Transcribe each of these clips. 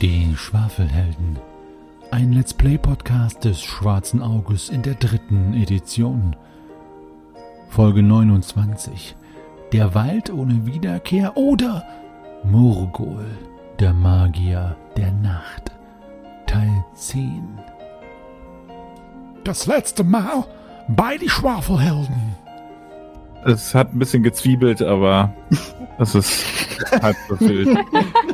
Die Schwafelhelden. Ein Let's Play Podcast des Schwarzen Auges in der dritten Edition. Folge 29. Der Wald ohne Wiederkehr oder Murgol, der Magier der Nacht. Teil 10. Das letzte Mal bei die Schwafelhelden. Es hat ein bisschen gezwiebelt, aber es ist halb befüllt.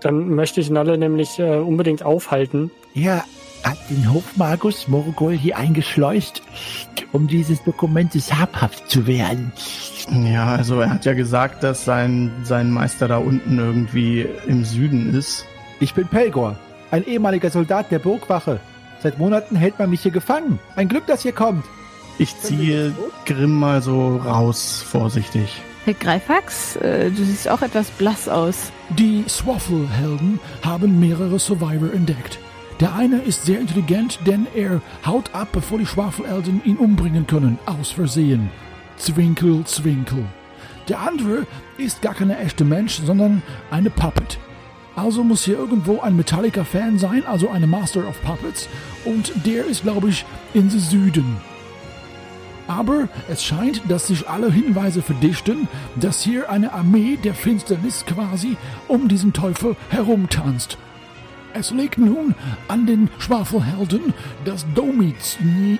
Dann möchte ich Nalle nämlich äh, unbedingt aufhalten. Er hat den Hofmagus Morgul hier eingeschleust, um dieses Dokumentes habhaft zu werden. Ja, also er hat ja gesagt, dass sein, sein Meister da unten irgendwie im Süden ist. Ich bin Pelgor, ein ehemaliger Soldat der Burgwache. Seit Monaten hält man mich hier gefangen. Ein Glück, dass ihr kommt. Ich ziehe Grimm mal so raus, vorsichtig. Herr Greifax, äh, du siehst auch etwas blass aus. Die Swaffle-Helden haben mehrere Survivor entdeckt. Der eine ist sehr intelligent, denn er haut ab, bevor die Schwafelhelden ihn umbringen können, aus Versehen. Zwinkel, zwinkel. Der andere ist gar kein echter Mensch, sondern eine Puppet. Also muss hier irgendwo ein Metallica-Fan sein, also eine Master of Puppets, und der ist, glaube ich, in den Süden. Aber es scheint, dass sich alle Hinweise verdichten, dass hier eine Armee der Finsternis quasi um diesen Teufel herumtanzt. Es liegt nun an den Schwafelhelden, das Domizil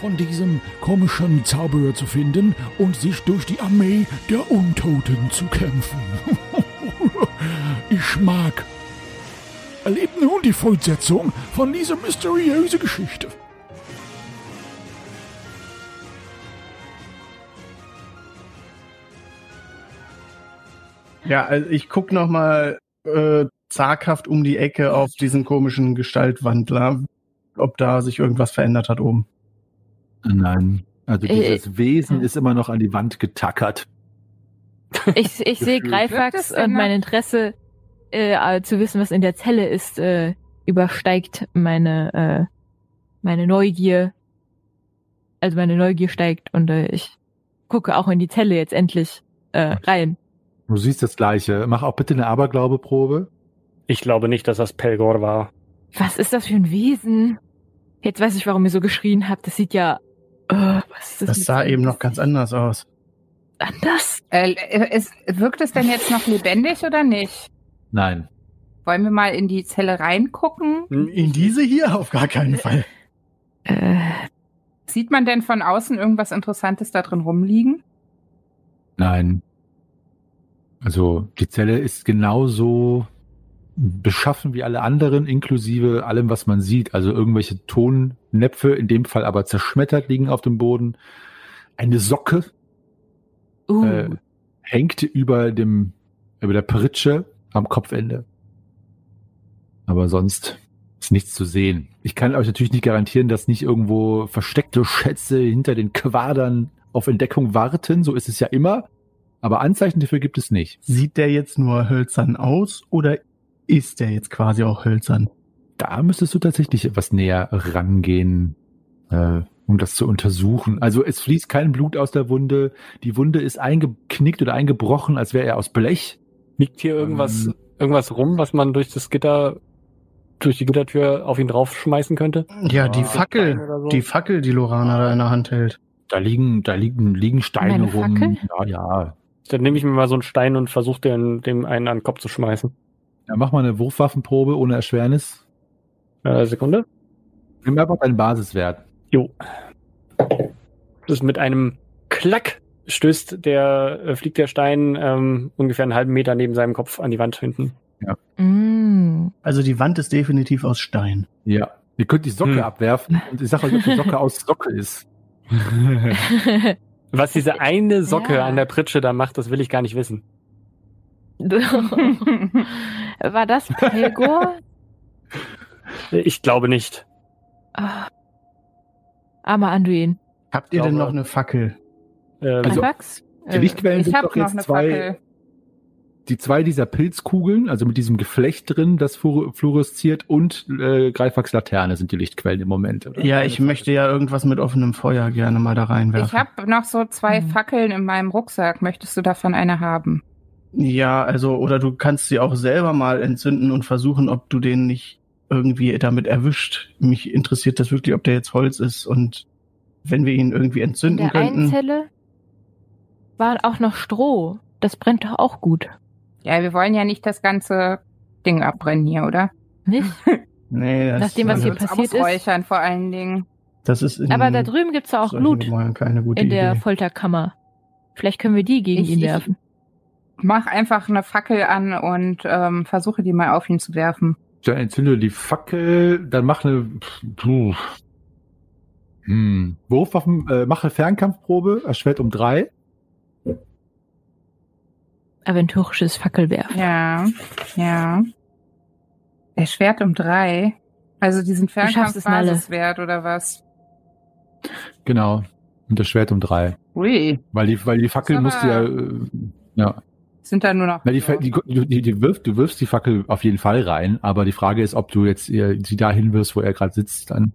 von diesem komischen Zauberer zu finden und sich durch die Armee der Untoten zu kämpfen. ich mag. Erlebt nun die Fortsetzung von dieser mysteriösen Geschichte. Ja, also ich guck noch mal äh, zaghaft um die Ecke auf diesen komischen Gestaltwandler, ob da sich irgendwas verändert hat oben. Nein. Also Äh, dieses Wesen ist immer noch an die Wand getackert. Ich, ich sehe Greifax und mein Interesse äh, zu wissen, was in der Zelle ist, äh, übersteigt meine, äh, meine Neugier. Also meine Neugier steigt und äh, ich gucke auch in die Zelle jetzt endlich äh, rein. Du siehst das Gleiche. Mach auch bitte eine Aberglaube-Probe. Ich glaube nicht, dass das Pelgor war. Was ist das für ein Wesen? Jetzt weiß ich, warum ihr so geschrien habt. Das sieht ja. Äh, was ist das Das sah eben noch ganz anders aus. anders. Äh, es, wirkt es denn jetzt noch lebendig oder nicht? Nein. Wollen wir mal in die Zelle reingucken? In diese hier auf gar keinen Fall. Äh, Sieht man denn von außen irgendwas Interessantes da drin rumliegen? Nein. Also die Zelle ist genauso beschaffen wie alle anderen, inklusive allem, was man sieht. Also irgendwelche Tonnäpfe, in dem Fall aber zerschmettert liegen auf dem Boden. Eine Socke uh, äh, hängt über dem über der Pritsche am Kopfende. Aber sonst ist nichts zu sehen. Ich kann euch natürlich nicht garantieren, dass nicht irgendwo versteckte Schätze hinter den Quadern auf Entdeckung warten. So ist es ja immer. Aber Anzeichen dafür gibt es nicht. Sieht der jetzt nur hölzern aus oder ist der jetzt quasi auch hölzern? Da müsstest du tatsächlich etwas näher rangehen, äh, um das zu untersuchen. Also es fließt kein Blut aus der Wunde. Die Wunde ist eingeknickt oder eingebrochen, als wäre er aus Blech. Liegt hier irgendwas, Ähm. irgendwas rum, was man durch das Gitter, durch die Gittertür auf ihn draufschmeißen könnte? Ja, die Ah, Fackel, so. die Fackel, die Lorana da in der Hand hält. Da liegen, da liegen, liegen Steine Meine rum. Fackel? Ja, ja. Dann nehme ich mir mal so einen Stein und versuche den, dem einen an den Kopf zu schmeißen. Ja, mach mal eine Wurfwaffenprobe ohne Erschwernis. Äh, Sekunde. Nimm einfach deinen Basiswert. Jo. Das ist mit einem Klack stößt der, äh, fliegt der Stein ähm, ungefähr einen halben Meter neben seinem Kopf an die Wand hinten. mm. Also die Wand ist definitiv aus Stein. Ja. Ihr könnt die Socke Hm. abwerfen und ich sag euch, ob die Socke aus Socke ist. Was diese eine Socke Ja. an der Pritsche da macht, das will ich gar nicht wissen. War das Pelgor? Ich glaube nicht. Ah. Armer Anduin. Habt ihr denn glaube- noch eine Fackel? Ähm, Also? Die Lichtquellen ich sind doch noch jetzt eine zwei, Fackel. Die zwei dieser Pilzkugeln, also mit diesem Geflecht drin, das fluor- fluoresziert und äh, Greifax Laterne sind die Lichtquellen im Moment. Oder? Ja, ich möchte ja irgendwas mit offenem Feuer gerne mal da Ich reinwerfen. habe noch so zwei Hm. Fackeln in meinem Rucksack. Möchtest du davon eine haben? Ja, also, oder du kannst sie auch selber mal entzünden und versuchen, ob du den nicht irgendwie damit erwischt. Mich interessiert das wirklich, ob der jetzt Holz ist und wenn wir ihn irgendwie In entzünden der einen könnten. Zelle war auch noch Stroh. Das brennt doch auch gut. Ja, wir wollen ja nicht das ganze Ding abbrennen hier, oder? Nicht? Nee, das, Nachdem, was also, hier passiert ist. vor allen Dingen. das ist in Aber da drüben gibt's ja auch Blut Gemäuern keine gute in der Idee. Folterkammer. Vielleicht können wir die gegen Ich- ihn ich- werfen. Mach einfach eine Fackel an und ähm, versuche die mal auf ihn zu werfen. Dann entzünde die Fackel, dann mach eine. Puh. Hm. Wurfwaffen, äh, mach eine Fernkampfprobe, erschwert um drei. Aventurisches Fackelwerfen. Ja, ja. Erschwert um drei. Also diesen schaffst es, Malle. Fernkampfbasiswert oder was? Genau. Und das Schwert um drei. Ui, Weil die, weil die Fackel aber- musst du ja. äh, Ja. sind da nur noch. Na, die, die, die, die, die wirft, du wirfst die Fackel auf jeden Fall rein, aber die Frage ist, ob du jetzt ihr, sie dahin wirst, wo er gerade sitzt, dann.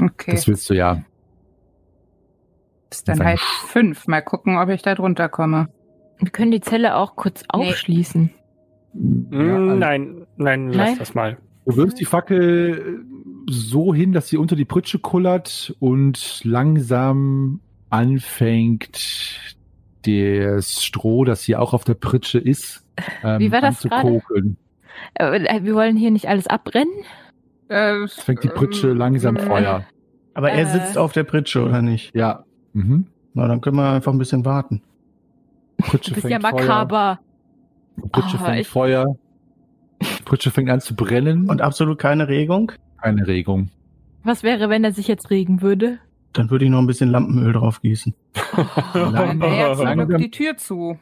okay, Das willst du ja. ist dann halt fünf. Mal gucken, ob ich da drunter komme. Wir können die Zelle auch kurz aufschließen. Mm, Ja, also- nein, nein, lass Nein? das mal. Du wirfst die Fackel so hin, dass sie unter die Pritsche kullert und langsam anfängt, das Stroh, das hier auch auf der Pritsche ist, ähm, Wie war das anzukokeln. Äh, Wir wollen hier nicht alles abbrennen. Äh, Es fängt die Pritsche langsam äh, Feuer. Aber er Äh. sitzt auf der Pritsche, oder nicht? Ja. Mhm. Na, dann können wir einfach ein bisschen warten. Pritsche Das ist fängt ja makaber. Feuer. Pritsche Ah, fängt ich- Feuer. Die Pritsche fängt an zu brennen. Und absolut keine Regung? keine Regung. Was wäre, wenn er sich jetzt regen würde? Dann würde ich noch ein bisschen Lampenöl drauf gießen. Dann wäre jetzt Langsam. Die Tür zu.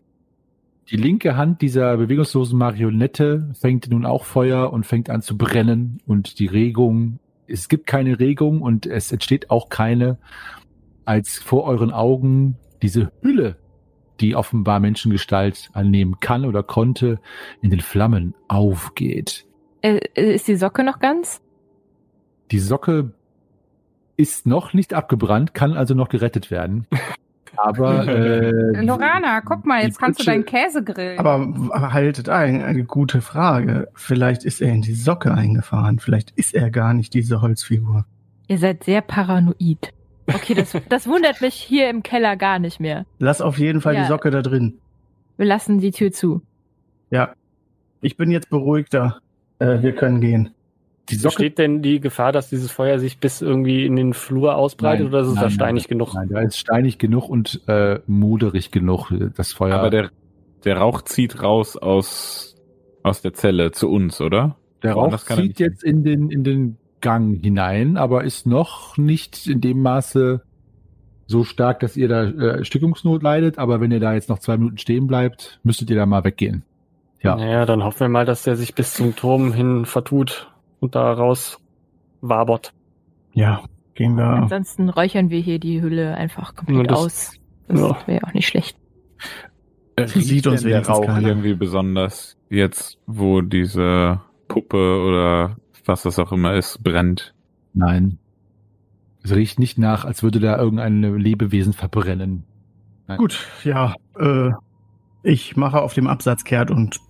Die linke Hand dieser bewegungslosen Marionette fängt nun auch Feuer und fängt an zu brennen und die Regung, es gibt keine Regung und es entsteht auch keine, als vor euren Augen diese Hülle, die offenbar Menschengestalt annehmen kann oder konnte, in den Flammen aufgeht. Äh, ist die Socke noch ganz? Die Socke ist noch nicht abgebrannt, kann also noch gerettet werden. Aber äh, Lorana, guck mal, jetzt kannst du Pritsche- deinen Käse grillen. Aber, aber haltet ein, eine gute Frage. Vielleicht ist er in die Socke eingefahren. Vielleicht ist er gar nicht diese Holzfigur. Ihr seid sehr paranoid. Okay, das, das wundert mich hier im Keller gar nicht mehr. Lass auf jeden Fall Ja. die Socke da drin. Wir lassen die Tür zu. Ja. Ich bin jetzt beruhigter. Äh, wir können gehen. die Socke Besteht denn die Gefahr, dass dieses Feuer sich bis irgendwie in den Flur ausbreitet Nein, oder ist es nein, da steinig nein, genug? Nein, da ist steinig genug und äh, moderig genug. Das Feuer. Aber der, der Rauch zieht raus aus, aus der Zelle zu uns, oder? Der Rauch zieht jetzt in den, in den Gang hinein, aber ist noch nicht in dem Maße so stark, dass ihr da äh, Stückungsnot leidet. Aber wenn ihr da jetzt noch zwei Minuten stehen bleibt, müsstet ihr da mal weggehen. Ja. Naja, dann hoffen wir mal, dass der sich bis zum Turm hin vertut und da raus wabert. Ja, gehen wir. Ansonsten räuchern wir hier die Hülle einfach komplett das- aus. Das ja. wäre auch nicht schlecht. Äh, Sieht uns der wenigstens Rauch keiner. irgendwie besonders jetzt, wo diese Puppe oder was das auch immer ist, brennt? Nein. Es riecht nicht nach, als würde da irgendein Lebewesen verbrennen. Nein. Gut, ja. Äh, ich mache auf dem Absatz kehrt und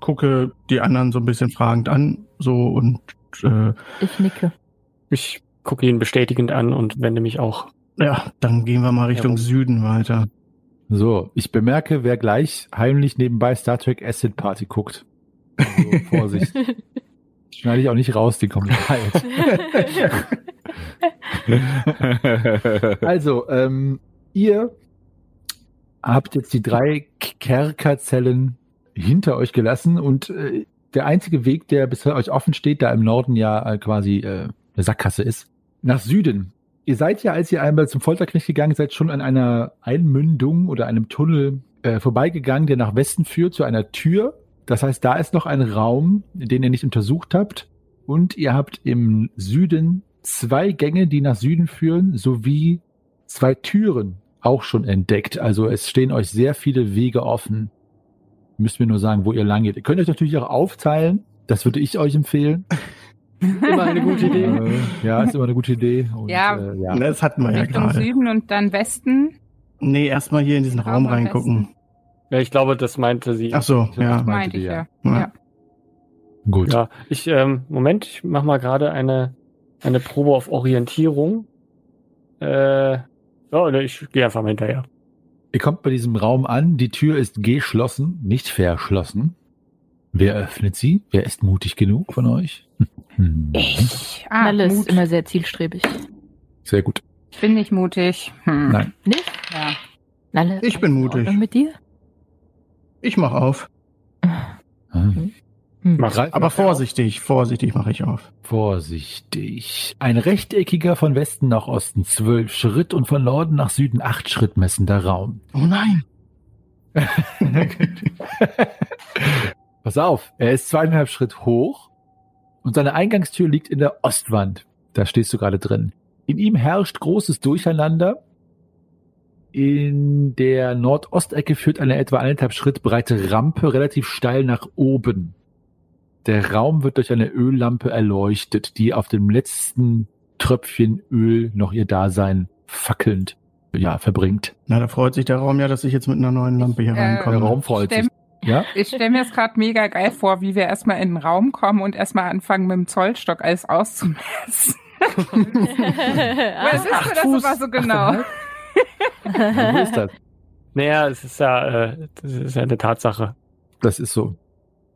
gucke die anderen so ein bisschen fragend an. So und äh, Ich nicke. Ich gucke ihn bestätigend an und wende mich auch. ja, dann gehen wir mal Richtung Herum. Süden weiter. So, ich bemerke, wer gleich heimlich nebenbei Star Trek Acid Party guckt. Also, Vorsicht. Schneide ich auch nicht raus, Kommentar jetzt. Also, ähm, ihr habt jetzt die drei Kerkerzellen hinter euch gelassen und äh, der einzige Weg, der bisher euch offen steht, da im Norden ja äh, quasi äh, eine Sackgasse ist, nach Süden. Ihr seid ja, als ihr einmal zum Folterknecht gegangen seid, schon an einer Einmündung oder einem Tunnel äh, vorbeigegangen, der nach Westen führt, zu einer Tür. Das heißt, da ist noch ein Raum, den ihr nicht untersucht habt. Und ihr habt im Süden zwei Gänge, die nach Süden führen, sowie zwei Türen auch schon entdeckt. Also es stehen euch sehr viele Wege offen. Müsst mir nur sagen, wo ihr lang geht. Ihr könnt euch natürlich auch aufteilen. Das würde ich euch empfehlen. Immer eine gute Idee. Äh, ja, ist immer eine gute Idee. Und, Ja. Äh, ja. Das hatten wir ja Richtung gerade. Süden und dann Westen. Nee, erstmal hier in diesen Raum Raum reingucken. Ja, ich glaube, das meinte sie. Ach so, Das ja. meinte Meinte ich ja. Ja. ja. Gut. Ja, ich, ähm, Moment, ich mach mal gerade eine, eine Probe auf Orientierung. Äh, so, ich gehe einfach mal hinterher. Ihr kommt bei diesem Raum an, die Tür ist geschlossen, nicht verschlossen. Wer öffnet sie? Wer ist mutig genug von euch? Hm. Ich. Ah, Nalle ist Mut. immer sehr zielstrebig. Sehr gut. Ich bin nicht mutig. Hm. Nein. Nicht? Ja. Nalle, Ich bin alles in mutig. Ordnung mit dir? Ich mach auf. Ah. Hm. Mach. Greif Aber vorsichtig, vorsichtig mache ich auf. Vorsichtig. Ein rechteckiger von Westen nach Osten zwölf Schritt und von Norden nach Süden acht Schritt messender Raum. Oh nein. Pass auf, er ist zweieinhalb Schritt hoch und seine Eingangstür liegt in der Ostwand. Da stehst du gerade drin. In ihm herrscht großes Durcheinander. In der Nordostecke führt eine etwa eineinhalb Schritt breite Rampe relativ steil nach oben. Der Raum wird durch eine Öllampe erleuchtet, die auf dem letzten Tröpfchen Öl noch ihr Dasein fackelnd ja, verbringt. Na, da freut sich der Raum ja, dass ich jetzt mit einer neuen Lampe hier Äh, Der reinkomme. Raum freut sich. Ja? Ich stelle mir das gerade mega geil vor, wie wir erstmal in den Raum kommen und erstmal anfangen mit dem Zollstock alles auszumessen. Woher wisst du das aber so genau? Wo ist das? Naja, es ist ja, äh, das ist ja eine Tatsache. Das ist so.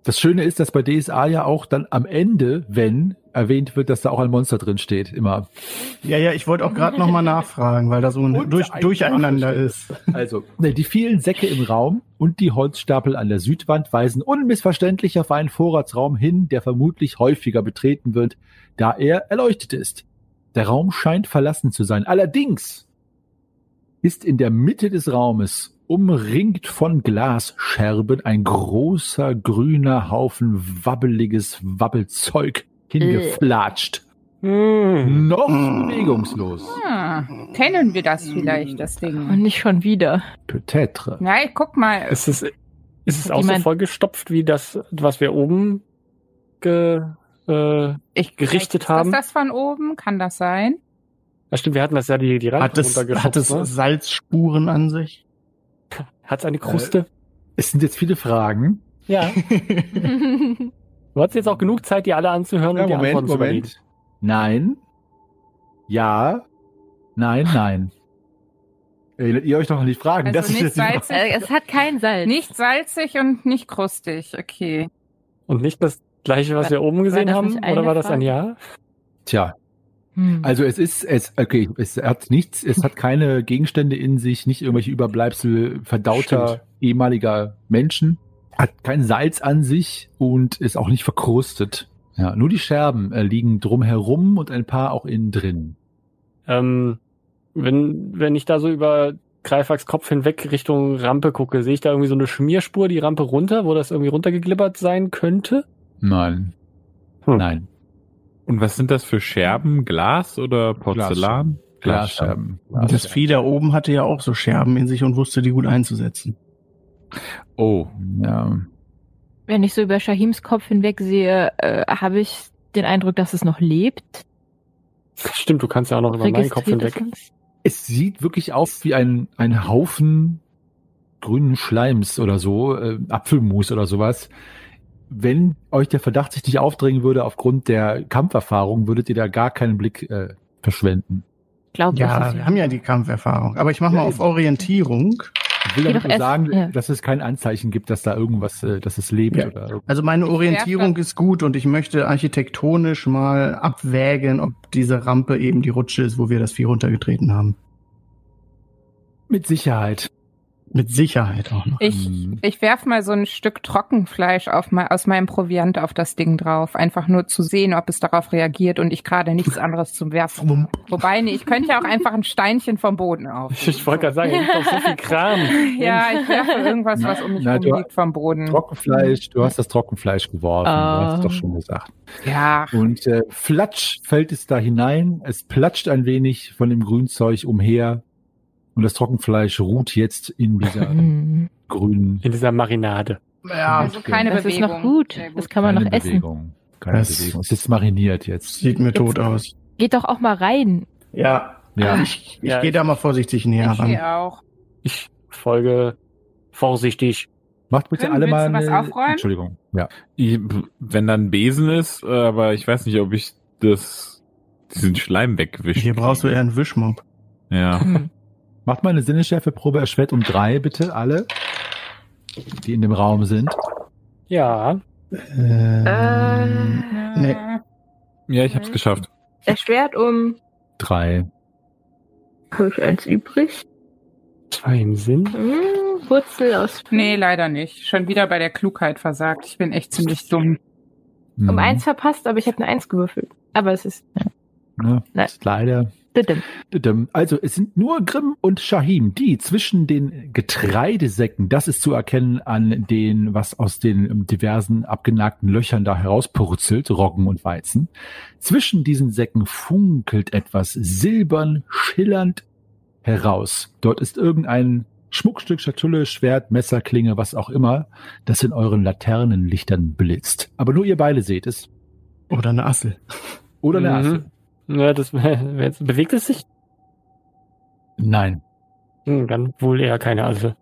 Das Schöne ist, dass bei DSA ja auch dann am Ende, wenn erwähnt wird, dass da auch ein Monster drin steht, immer. Ja, ja, ich wollte auch gerade nochmal nachfragen, weil da so ein Und durch, ein Durcheinander ist. Also, ne, die vielen Säcke im Raum und die Holzstapel an der Südwand weisen unmissverständlich auf einen Vorratsraum hin, der vermutlich häufiger betreten wird, da er erleuchtet ist. Der Raum scheint verlassen zu sein. Allerdings ist in der Mitte des Raumes, umringt von Glasscherben, ein großer grüner Haufen wabbeliges Wabbelzeug hingeflatscht. Hm. Noch Mm. bewegungslos. Hm, kennen wir das vielleicht, das Und Ding? nicht schon wieder. Peut-être. Ja, guck mal. Ist es, ist es auch so vollgestopft wie das, was wir oben ge, äh, Ich gerichtet ist haben? das das von oben? Kann das sein? Ja stimmt, wir hatten das ja die, die Rampe Hat es, hat es ne? Salzspuren an sich? Hat's eine Kruste? Es sind jetzt viele Fragen. ja. Du hattest jetzt auch genug Zeit, die alle anzuhören und die Antworten zu überlegen. Nein. Ja. Nein, nein. Erinnert ihr euch noch an die Fragen? Also das nicht ist jetzt die Frage. salzig, Äh, es hat kein Salz. nicht salzig und nicht krustig. Okay. Und nicht das gleiche, was War- wir oben gesehen haben? Oder war das ein Frage? Ja? Tja, Hm. also es ist, es, okay, es hat nichts, es hat keine Gegenstände in sich, nicht irgendwelche Überbleibsel verdauter Stimmt. ehemaliger Menschen, hat kein Salz an sich und ist auch nicht verkrustet. Ja, nur die Scherben äh, liegen drumherum und ein paar auch innen drin. Ähm, wenn, wenn ich da so über Greifachs Kopf hinweg Richtung Rampe gucke, sehe ich da irgendwie so eine Schmierspur, die Rampe runter, wo das irgendwie runtergeglibbert sein könnte? Nein. Hm. Nein. Und was sind das für Scherben? Glas oder Porzellan? Glasscherben. Das Vieh da oben hatte ja auch so Scherben in sich und wusste die gut einzusetzen. Oh, Ja. Wenn ich so über Shahims Kopf hinweg sehe, äh, habe ich den Eindruck, dass es noch lebt. Stimmt, du kannst ja auch noch über meinen Kopf hinweg. Es sieht wirklich aus wie ein, ein Haufen grünen Schleims oder so, äh, Apfelmus oder sowas. Wenn euch der Verdacht sich nicht aufdrängen würde aufgrund der Kampferfahrung, würdet ihr da gar keinen Blick äh, verschwenden. Ich glaube, Ja, wir haben ja die Kampferfahrung. Aber ich mache mal auf Orientierung. Ich will damit nur sagen, ja. dass es kein Anzeichen gibt, dass da irgendwas, äh, dass es lebt Ja. oder Also meine Orientierung ist gut und ich möchte architektonisch mal abwägen, ob diese Rampe eben die Rutsche ist, wo wir das Vieh runtergetreten haben. mit Sicherheit. Mit Sicherheit auch noch. Ich, Hm. ich werf mal so ein Stück Trockenfleisch auf mein, aus meinem Proviant auf das Ding drauf. Einfach nur zu sehen, ob es darauf reagiert und ich gerade nichts anderes zum Werfen. habe. Wobei, nee, ich könnte ja auch einfach ein Steinchen vom Boden auf. Ich wollte gerade sagen, es gibt doch so viel Kram. Ja, ich werfe irgendwas, was um mich Na, du- rumliegt vom Boden. Trockenfleisch, du hast das Trockenfleisch geworfen, du Ah. hast es doch schon gesagt. Ja, Und äh, flatsch fällt es da hinein. Es platscht ein wenig von dem Grünzeug umher. Und das Trockenfleisch ruht jetzt in dieser Hm. grünen In dieser Marinade. Ja, also keine Das ist Bewegung. noch gut. Das kann man keine noch essen. Bewegung. Keine Das- Bewegung. Es ist mariniert jetzt. sieht mir tot aus. Geht doch auch mal rein. Ja, Ja. ich, ich Ja, gehe ich- da mal vorsichtig näher Ich ran. gehe auch. Ich folge, vorsichtig. Macht bitte Tim, alle mal du was eine- aufräumen? Entschuldigung. Ja. Ich- Wenn da ein Besen ist, aber ich weiß nicht, ob ich das, diesen Schleim wegwische. Hier brauchst du eher einen Wischmob. Ja. Hm. Macht mal eine Sinnesschärfeprobe erschwert um drei, bitte, alle, die in dem Raum sind. Ja. Ähm, nee. Ja, ich hab's geschafft. Erschwert um. Drei. Habe ich eins übrig? Zwei im Sinn. Hm, Wurzel aus. Nee, leider nicht. Schon wieder bei der Klugheit versagt. Ich bin echt ziemlich dumm. Mhm. Um eins verpasst, aber ich habe eine Eins gewürfelt. Aber es ist. Ne, Nein. ist leider. Also, es sind nur Grimm und Shahim, die zwischen den Getreidesäcken, das ist zu erkennen an den, was aus den diversen abgenagten Löchern da herauspurzelt, Roggen und Weizen. Zwischen diesen Säcken funkelt etwas silbern, schillernd heraus. Dort ist irgendein Schmuckstück, Schatulle, Schwert, Messer, Klinge, was auch immer, das in euren Laternenlichtern blitzt. Aber nur ihr beide seht es. Oder eine Assel. Oder eine Mhm. Asse. Ja, das bewegt es sich? Nein. Hm, dann wohl eher keine Asse.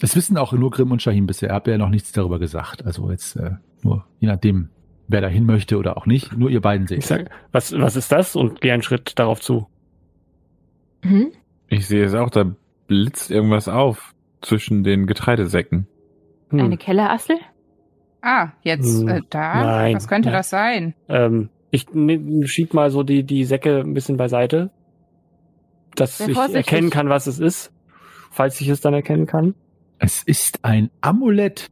Das wissen auch nur Grimm und Shahim bisher. Habt ihr ja noch nichts darüber gesagt. Also jetzt äh, nur je nachdem, wer da hin möchte oder auch nicht. Nur ihr beiden seht. Ich sag, was, was ist das? Und gehe einen Schritt darauf zu. Hm? Ich sehe es auch, da blitzt irgendwas auf zwischen den Getreidesäcken. Hm. Eine Kellerassel? Ah, jetzt Hm, äh, da? nein, Was könnte nein. das sein? Ähm, ich ne, schieb mal so die, die Säcke ein bisschen beiseite, dass Sehr ich vorsichtig. erkennen kann, was es ist, falls ich es dann erkennen kann. Es ist ein Amulett.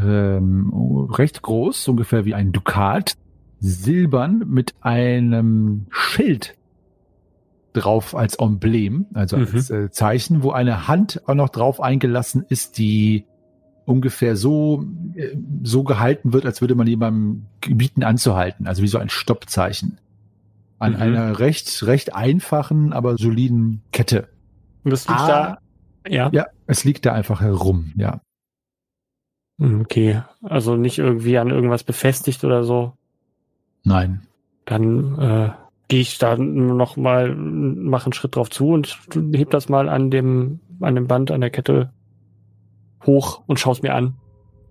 Ähm, recht groß, ungefähr wie ein Dukat. Silbern mit einem Schild drauf als Emblem, also Mhm. als äh, Zeichen, wo eine Hand auch noch drauf eingelassen ist, die ungefähr so, äh, so gehalten wird, als würde man jemandem gebieten anzuhalten, also wie so ein Stoppzeichen. An Mhm. einer recht, recht einfachen, aber soliden Kette. Und das liegt Ah. da. Ja. Ja, es liegt da einfach herum, ja. Hm, Okay. Also nicht irgendwie an irgendwas befestigt oder so. Nein. Dann äh, gehe ich da noch mal, mache einen Schritt drauf zu und heb das mal an dem, an dem Band, an der Kette hoch und schaue es mir an.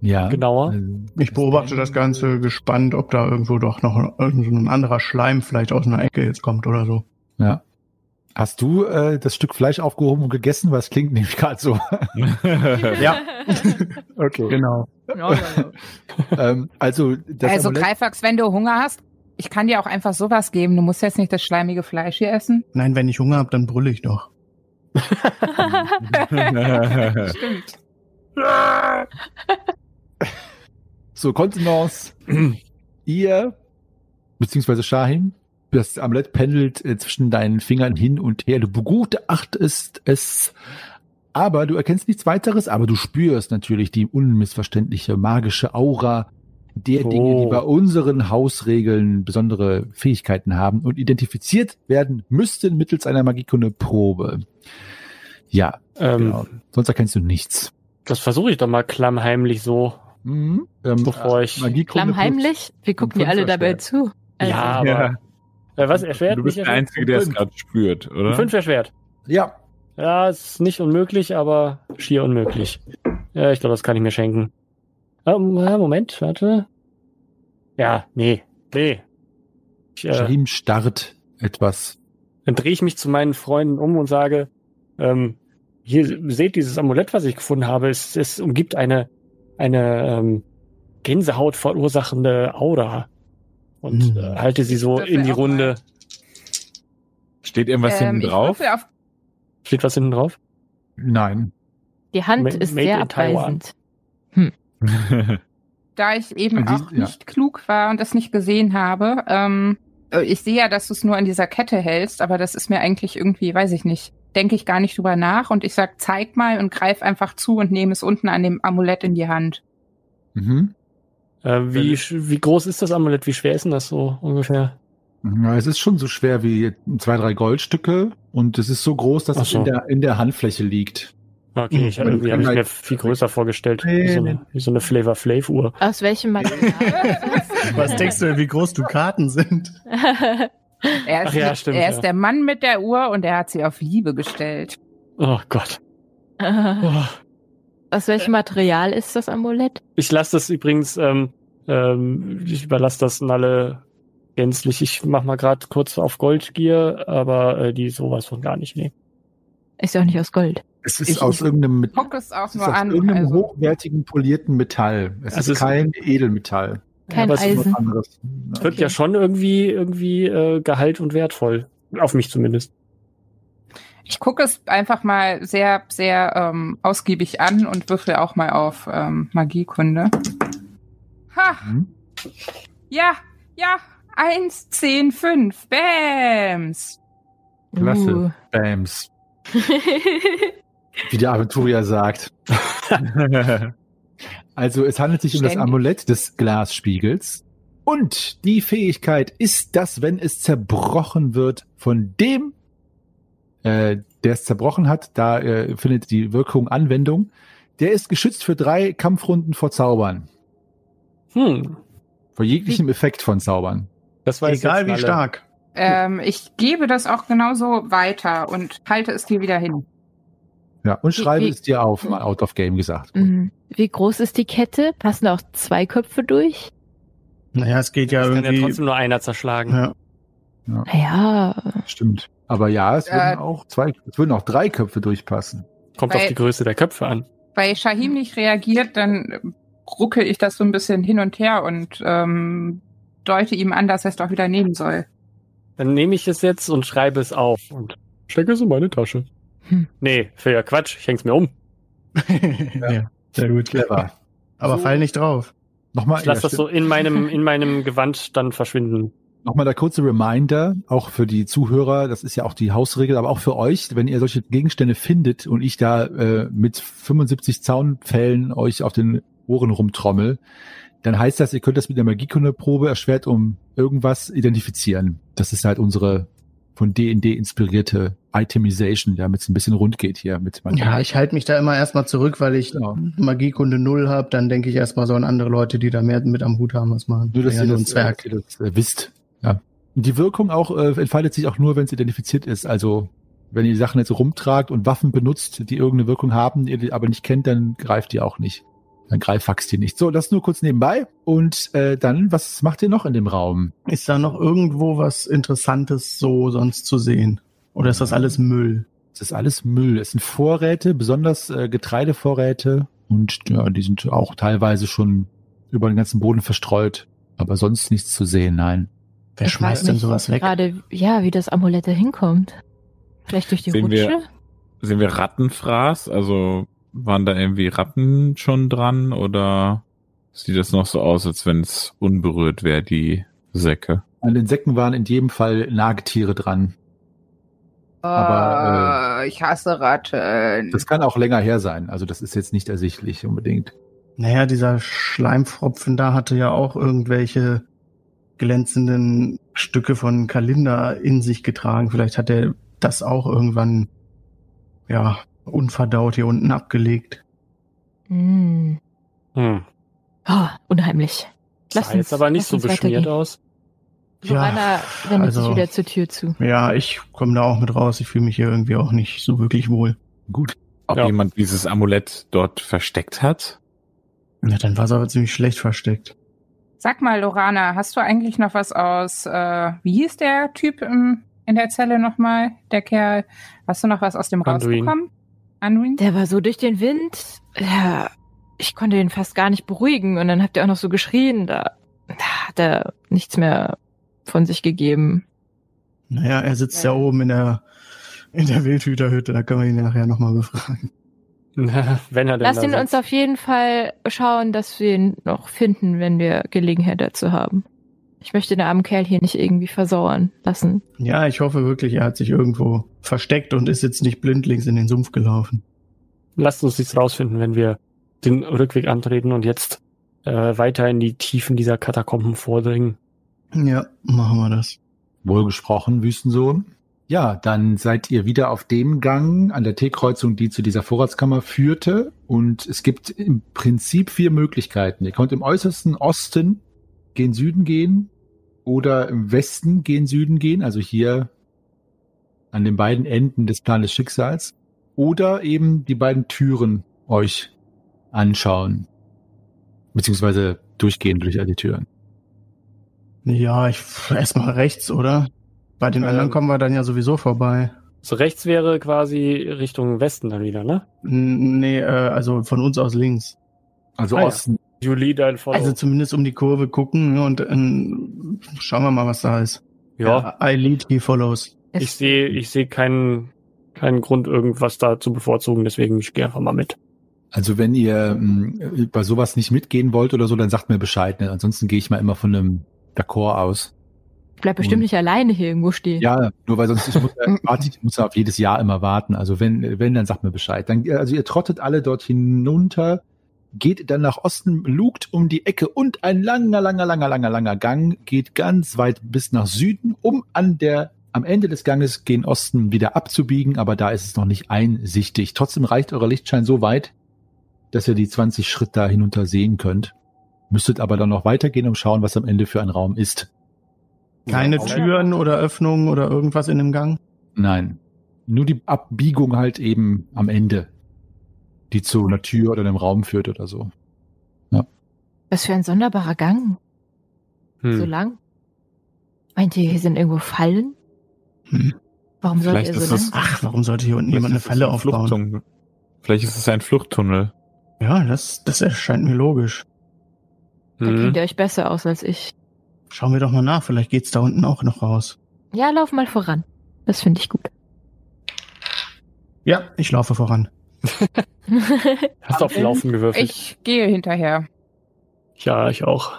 Ja. Genauer. Also, Ich beobachte das Ganze gespannt, ob da irgendwo doch noch ein anderer Schleim vielleicht aus einer Ecke jetzt kommt oder so. Ja. Hast du äh, das Stück Fleisch aufgehoben und gegessen? Was klingt nämlich gerade so. Ja. Okay. Genau. Ähm, also das also Amulett- Greifax, wenn du Hunger hast, ich kann dir auch einfach sowas geben. Du musst jetzt nicht das schleimige Fleisch hier essen. Nein, wenn ich Hunger habe, dann brülle ich doch. Stimmt. So, Kontenance. Ihr, beziehungsweise Shahim, das Amulett pendelt äh, zwischen deinen Fingern hin und her. Du begutachtest es, aber du erkennst nichts weiteres, aber du spürst natürlich die unmissverständliche magische Aura der Oh. Dinge, die bei unseren Hausregeln besondere Fähigkeiten haben und identifiziert werden müssten mittels einer Magiekunde-Probe. Ja, ähm, genau. Sonst erkennst du nichts. Das versuche ich doch mal klammheimlich so. Mhm. Ähm, Bevor ich- Magiekunde Klammheimlich? Wir gucken ja fünf alle dabei zu. Also, ja, aber. Ja. Äh, was erschwert? Du bist der? Einzige, der es gerade spürt, oder? Fünf erschwert. Ja, Ja, ist nicht unmöglich, aber schier unmöglich. Ja, ich glaube, das kann ich mir schenken. Ähm, ja, Moment, warte. Ja, nee, nee. Ich, äh, Shahim starrt etwas. dann drehe ich mich zu meinen Freunden um und sage, ähm, hier seht dieses Amulett, was ich gefunden habe. Es, es umgibt eine, eine ähm, Gänsehaut verursachende Aura. Und Mhm. äh, halte sie so in die auch mal- Runde. Steht irgendwas Ähm, hinten drauf? Steht was hinten drauf? Nein. Die Hand Ma- ist sehr abweisend. da ich eben die- auch ja. nicht klug war und das nicht gesehen habe, ähm, äh, ich sehe ja, dass du es nur an dieser Kette hältst, aber das ist mir eigentlich irgendwie, weiß ich nicht, denke ich gar nicht drüber nach und ich sag, zeig mal und greif einfach zu und nehme es unten an dem Amulett in die Hand. Mhm. Äh, wie, wie groß ist das Amulett? Wie schwer ist denn das so ungefähr? Ja, es ist schon so schwer wie zwei, drei Goldstücke und es ist so groß, dass Ach es so. in der, in der Handfläche liegt. Okay, ich, irgendwie die habe ich mir halt- viel größer vorgestellt. Wie so eine, wie so eine Flavor Flav Uhr. Aus welchem Material? Was denkst du, wie groß du Karten sind? Er ist, Ach ja, stimmt, er ist ja. der Mann mit der Uhr und er hat sie auf Liebe gestellt. Oh Gott. Oh. Aus welchem Material ist das Amulett? Ich lasse das übrigens, ähm, ähm, ich überlasse das Nalle gänzlich. Ich mach mal gerade kurz auf Goldgier, aber äh, die sowas von gar nicht. Nee. Ist ja auch nicht aus Gold. Es ist Ich- aus irgendeinem, es auch es ist aus an. irgendeinem Also, hochwertigen polierten Metall. Es Also ist kein Edelmetall. Kein aber es ist Eisen. Was anderes. Wirkt Okay. ja schon irgendwie, irgendwie äh, Gehalt und wertvoll. Auf mich zumindest. ich gucke es einfach mal sehr, sehr ähm, ausgiebig an und würfel auch mal auf ähm, Magiekunde. Ha! Hm? Ja, ja, eins, zehn, fünf. Bams! Klasse. Uh. Bams. Wie der Aventurier sagt. also es handelt sich um das Ständig. Amulett des Glasspiegels. Und die Fähigkeit ist, dass wenn es zerbrochen wird von dem, äh, der es zerbrochen hat, da äh, findet die Wirkung Anwendung. Der ist geschützt für drei Kampfrunden vor Zaubern. Hm. Vor jeglichem Effekt von Zaubern. Das weiß Egal wie stark. Ähm, ich gebe das auch genauso weiter und halte es dir wieder hin. Ja, und schreibe wie- es dir auf, mal out of game gesagt. Mhm. Wie groß ist die Kette? Passen auch zwei Köpfe durch? Naja, es geht ja Das kann ja irgendwie. trotzdem nur einer zerschlagen. ja. Naja, Stimmt. Aber ja, es würden Äh, auch zwei, es würden auch drei Köpfe durchpassen. Kommt Weil- auf die Größe der Köpfe an. Bei Shahim nicht reagiert, dann ruckel ich das so ein bisschen hin und her und ähm, deute ihm an, dass er es doch wieder nehmen soll. Dann nehme ich es jetzt und schreibe es auf und stecke es in meine Tasche. Hm. Nee, für ja Quatsch, ich häng's mir um. ja. Sehr gut. Clever. Aber So. fall nicht drauf. Nochmal, Ich lasse ja, das so in meinem, in meinem Gewand dann verschwinden. Nochmal der kurze Reminder, auch für die Zuhörer, das ist ja auch die Hausregel, aber auch für euch, wenn ihr solche Gegenstände findet und ich da äh, mit 75 Zaunpfählen euch auf den Ohren rumtrommel, dann heißt das, ihr könnt das mit der Magiekunde-Probe erschwert um irgendwas identifizieren. Das ist halt unsere von D&D inspirierte Itemization, damit es ein bisschen rund geht hier mit Magie. Ja, ich halte mich da immer erstmal zurück, weil ich Genau. Magiekunde null habe. Dann denke ich erstmal so an andere Leute, die da mehr mit am Hut haben, was machen. Nur, dass ja, ihr das, äh, Zwerg. dass ihr das äh, wisst. Ja. Die Wirkung auch äh, entfaltet sich auch nur, wenn es identifiziert ist. Also wenn ihr die Sachen jetzt rumtragt und Waffen benutzt, die irgendeine Wirkung haben, ihr die aber nicht kennt, dann greift ihr auch nicht. Dann greifaxt ihr nicht. So, das nur kurz nebenbei. Und äh, dann, was macht ihr noch in dem Raum? Ist da noch irgendwo was Interessantes so sonst zu sehen? Oder ist das alles Müll? Es ist alles Müll. Es sind Vorräte, besonders äh, Getreidevorräte. Und ja, die sind auch teilweise schon über den ganzen Boden verstreut. Aber sonst nichts zu sehen, nein. Wer Ich schmeißt denn sowas weg? gerade, ja, wie das Amulett da hinkommt. Vielleicht durch die Sehen Rutsche? wir- Sehen wir Rattenfraß? Also waren da irgendwie Ratten schon dran oder sieht das noch so aus, als wenn es unberührt wäre, die Säcke? An den Säcken waren in jedem Fall Nagetiere dran. Aber, Äh, ich hasse Ratten. Das kann auch länger her sein. Also das ist jetzt nicht ersichtlich unbedingt. Naja, dieser Schleimfropfen da hatte ja auch irgendwelche glänzenden Stücke von Kalinda in sich getragen. Vielleicht hat er das auch irgendwann, ja, unverdaut hier unten abgelegt. Hm. Hm. Oh, unheimlich. Sah jetzt aber nicht lass so uns beschmiert weitergehen. Aus. Ja, Johanna wendet sich also- wieder zur Tür zu. Ja, ich komme da auch mit raus. Ich fühle mich hier irgendwie auch nicht so wirklich wohl. Gut. Ob Ja. jemand dieses Amulett dort versteckt hat? Ja, dann war es aber ziemlich schlecht versteckt. Sag mal, Lorana, hast du eigentlich noch was aus, äh, wie hieß der Typ im, in der Zelle nochmal, der Kerl? Hast du noch was aus dem Anduin. rausbekommen? Anduin? Der war so durch den Wind. Ja, ich konnte ihn fast gar nicht beruhigen. Und dann habt ihr auch noch so geschrien. Da, da hat er nichts mehr von sich gegeben. Naja, er sitzt ja, oben in der, in der Wildhüterhütte. Da können wir ihn nachher nochmal befragen. Na, Wenn er denn Lasst da ihn uns auf jeden Fall schauen, dass wir ihn noch finden, wenn wir Gelegenheit dazu haben. Ich möchte den armen Kerl hier nicht irgendwie versauern lassen. Ja, ich hoffe wirklich, er hat sich irgendwo versteckt und ist jetzt nicht blindlings in den Sumpf gelaufen. Lasst uns nichts rausfinden, wenn wir den Rückweg antreten und jetzt äh, weiter in die Tiefen dieser Katakomben vordringen. Ja, machen wir das. Wohlgesprochen, Wüstensohn. Ja, dann seid ihr wieder auf dem Gang an der T-Kreuzung, die zu dieser Vorratskammer führte. Und es gibt im Prinzip vier Möglichkeiten. Ihr könnt im äußersten Osten gen Süden gehen oder im Westen gen Süden gehen, also hier an den beiden Enden des Planes Schicksals. Oder eben die beiden Türen euch anschauen. Beziehungsweise durchgehen durch alle Türen. Ja, ich erstmal rechts, oder? Bei den Ähm. anderen kommen wir dann ja sowieso vorbei. So rechts wäre quasi Richtung Westen dann wieder, ne? N- Nee, äh, also von uns aus links. Also Ah, ja. Osten. Julie, dein Follow. Also zumindest um die Kurve gucken ne, und ähm, schauen wir mal, was da ist. ja, I lead, he follows. ich sehe ich sehe keinen, keinen Grund, irgendwas da zu bevorzugen, deswegen ich gehe einfach mal mit. Also wenn ihr mh, bei sowas nicht mitgehen wollt oder so, dann sagt mir Bescheid. Ne? Ansonsten gehe ich mal immer von einem D'accord aus. Ich bleib bestimmt Und- nicht alleine hier irgendwo stehen. Ja, nur weil sonst ich muss, warte, ich muss auf jedes Jahr immer warten. Also wenn, wenn, dann sagt mir Bescheid. Dann, also ihr trottet alle dort hinunter, geht dann nach Osten, lugt um die Ecke und ein langer, langer, langer, langer, langer Gang geht ganz weit bis nach Süden, um an der am Ende des Ganges gen Osten wieder abzubiegen, aber da ist es noch nicht einsichtig. Trotzdem reicht euer Lichtschein so weit, dass ihr die 20 Schritt da hinunter sehen könnt. Müsstet aber dann noch weitergehen und schauen, was am Ende für ein Raum ist. Keine Ja, Türen oder Öffnungen oder irgendwas in dem Gang? Nein. Nur die Abbiegung halt eben am Ende, die zu einer Tür oder einem Raum führt oder so. Was für ein sonderbarer Gang. Hm. So lang. Meint ihr, hier sind irgendwo Fallen? Hm. Warum sollte Vielleicht er ist so das- lang? Ach, warum sollte hier unten jemand eine Falle ein aufbauen? Fluchttunnel. Vielleicht ist es ein Fluchttunnel. Ja, das, das erscheint mir logisch. Da Hm. kennt ihr euch besser aus als ich. Schauen wir doch mal nach, vielleicht geht's da unten auch noch raus. Ja, lauf mal voran. Das finde ich gut. Ja, ich laufe voran. Hast du auf Laufen gewürfelt? Ich gehe hinterher. Ja, ich auch.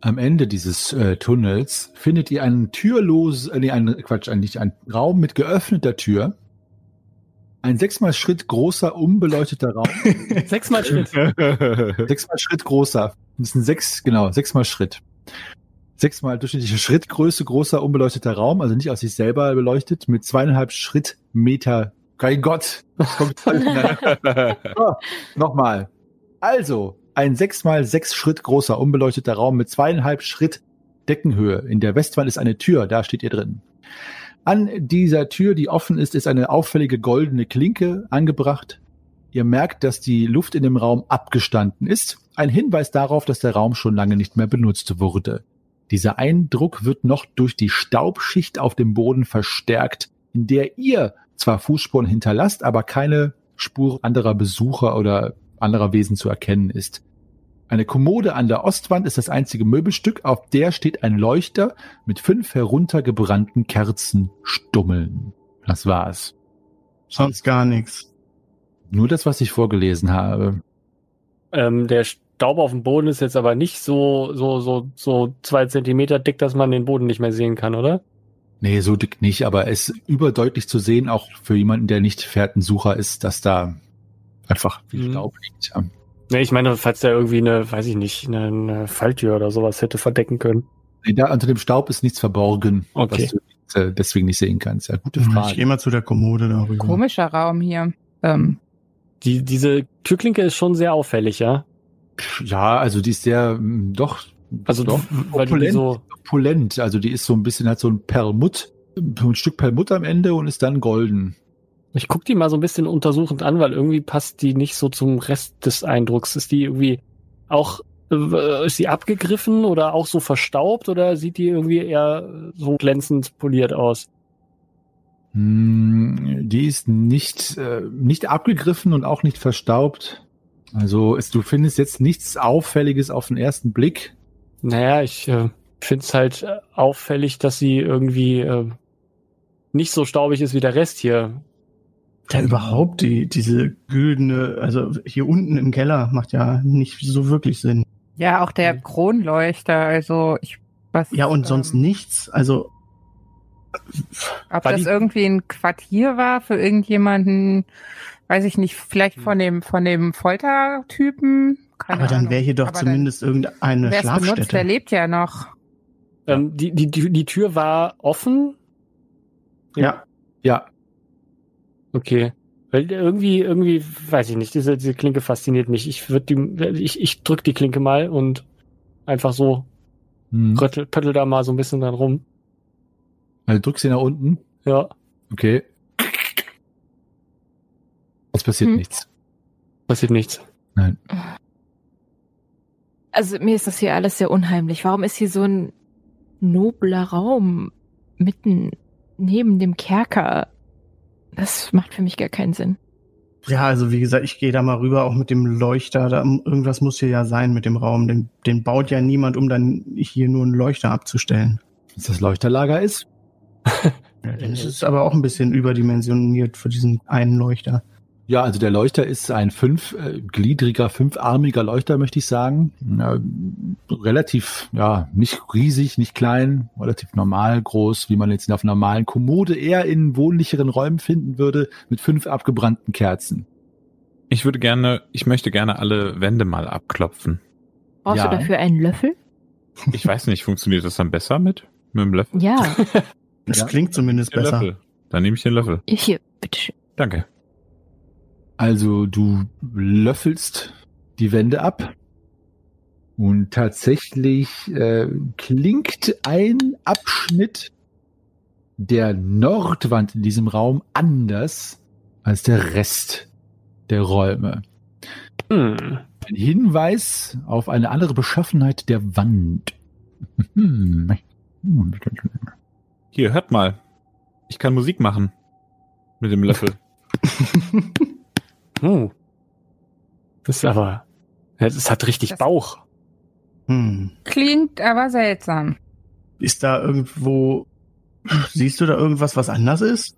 Am Ende dieses äh, Tunnels findet ihr einen türlos, äh, nee, einen, Quatsch, ein- nicht einen Raum mit geöffneter Tür. Ein sechsmal Schritt großer, unbeleuchteter Raum. Sechsmal Schritt. sechsmal Schritt großer. Das sind sechs, genau, sechsmal Schritt. Sechsmal durchschnittliche Schrittgröße, großer, unbeleuchteter Raum, also nicht aus sich selber beleuchtet, mit zweieinhalb Schrittmeter. Kein Gott. So, Nochmal. Also, ein sechsmal sechs Schritt großer, unbeleuchteter Raum mit zweieinhalb Schritt Deckenhöhe. In der Westwand ist eine Tür, da steht ihr drin. An dieser Tür, die offen ist, ist eine auffällige goldene Klinke angebracht. Ihr merkt, dass die Luft in dem Raum abgestanden ist. Ein Hinweis darauf, dass der Raum schon lange nicht mehr benutzt wurde. Dieser Eindruck wird noch durch die Staubschicht auf dem Boden verstärkt, in der ihr zwar Fußspuren hinterlasst, aber keine Spur anderer Besucher oder anderer Wesen zu erkennen ist. Eine Kommode an der Ostwand ist das einzige Möbelstück, auf der steht ein Leuchter mit fünf heruntergebrannten Kerzenstummeln. Das war's. Sonst gar nichts. Nur das, was ich vorgelesen habe. Ähm, der Staub auf dem Boden ist jetzt aber nicht so, so, so, so zwei Zentimeter dick, dass man den Boden nicht mehr sehen kann, oder? Nee, so dick nicht, aber es ist überdeutlich zu sehen, auch für jemanden, der nicht Fährtensucher ist, dass da einfach viel Mhm. Staub liegt. Nee, ich meine, falls der irgendwie eine, weiß ich nicht, eine, eine Falltür oder sowas hätte verdecken können. Nee, da unter dem Staub ist nichts verborgen, Okay. was du nicht, äh, deswegen nicht sehen kannst. Ja, gute Ich gehe Frage. mal zu der Kommode darüber. Komischer Raum hier. Ähm, Die, diese Türklinke ist schon sehr auffällig, ja? Ja, also die ist sehr, mh, doch, Also, doch, weil du die opulent, so, opulent. Also die ist so ein bisschen, hat so ein Perlmutt, so ein Stück Perlmutt am Ende und ist dann golden. Ich guck die mal so ein bisschen untersuchend an, weil irgendwie passt die nicht so zum Rest des Eindrucks. Ist die irgendwie auch, äh, ist sie abgegriffen oder auch so verstaubt oder sieht die irgendwie eher so glänzend poliert aus? Hm, Die ist nicht, äh, nicht abgegriffen und auch nicht verstaubt. Also es, du findest jetzt nichts Auffälliges auf den ersten Blick. Naja, ich äh, finde es halt äh, auffällig, dass sie irgendwie äh, nicht so staubig ist wie der Rest hier. Ja, überhaupt die, diese güldene, also hier unten im Keller macht ja nicht so wirklich Sinn. ja, auch der Kronleuchter, also ich was. Ja, und sonst ähm, nichts. Also, Ob das die- irgendwie ein Quartier war für irgendjemanden, weiß ich nicht, vielleicht von dem von dem Foltertypen. Keine aber dann wäre hier doch Aber zumindest irgendeine Wer es benutzt, der Schlafstätte. lebt ja noch. Ähm, die, die, die, die Tür war offen. Ja, Ja, Okay. Weil irgendwie, irgendwie, weiß ich nicht, diese, diese Klinke fasziniert mich. Ich würde die, ich, ich drück die Klinke mal und einfach so hm. röttel, pöttel da mal so ein bisschen dran rum. also drückst sie nach unten. Ja. Okay. Es passiert Hm. nichts. Passiert nichts. Nein. Also mir ist das hier alles sehr unheimlich. Warum ist hier so ein nobler Raum mitten neben dem Kerker? Das macht für mich gar keinen Sinn. Ja, also wie gesagt, ich gehe da mal rüber, auch mit dem Leuchter. Da, irgendwas muss hier ja sein mit dem Raum. Den, den baut ja niemand, um dann hier nur einen Leuchter abzustellen. Dass das Leuchterlager ist? Es ist aber auch ein bisschen überdimensioniert für diesen einen Leuchter. Ja, also der Leuchter ist ein fünfgliedriger, fünfarmiger Leuchter, möchte ich sagen. Ja, relativ, ja, nicht riesig, nicht klein, relativ normal groß, wie man jetzt auf einer normalen Kommode eher in wohnlicheren Räumen finden würde, mit fünf abgebrannten Kerzen. Ich würde gerne, ich möchte gerne alle Wände mal abklopfen. Brauchst Ja. du dafür einen Löffel? Ich weiß nicht, funktioniert das dann besser mit? Mit dem Löffel? Ja. Das Ja. klingt zumindest Den besser. Löffel. Dann nehme ich den Löffel. Hier, bitteschön. Danke. Also du löffelst die Wände ab und tatsächlich äh, klingt ein Abschnitt der Nordwand in diesem Raum anders als der Rest der Räume. Hm. Ein Hinweis auf eine andere Beschaffenheit der Wand. Hier, hört mal. Ich kann Musik machen. Mit dem Löffel. Hm. Das ist aber. Es hat richtig Das- Bauch. Hm. Klingt aber seltsam. Ist da irgendwo, siehst du da irgendwas, was anders ist?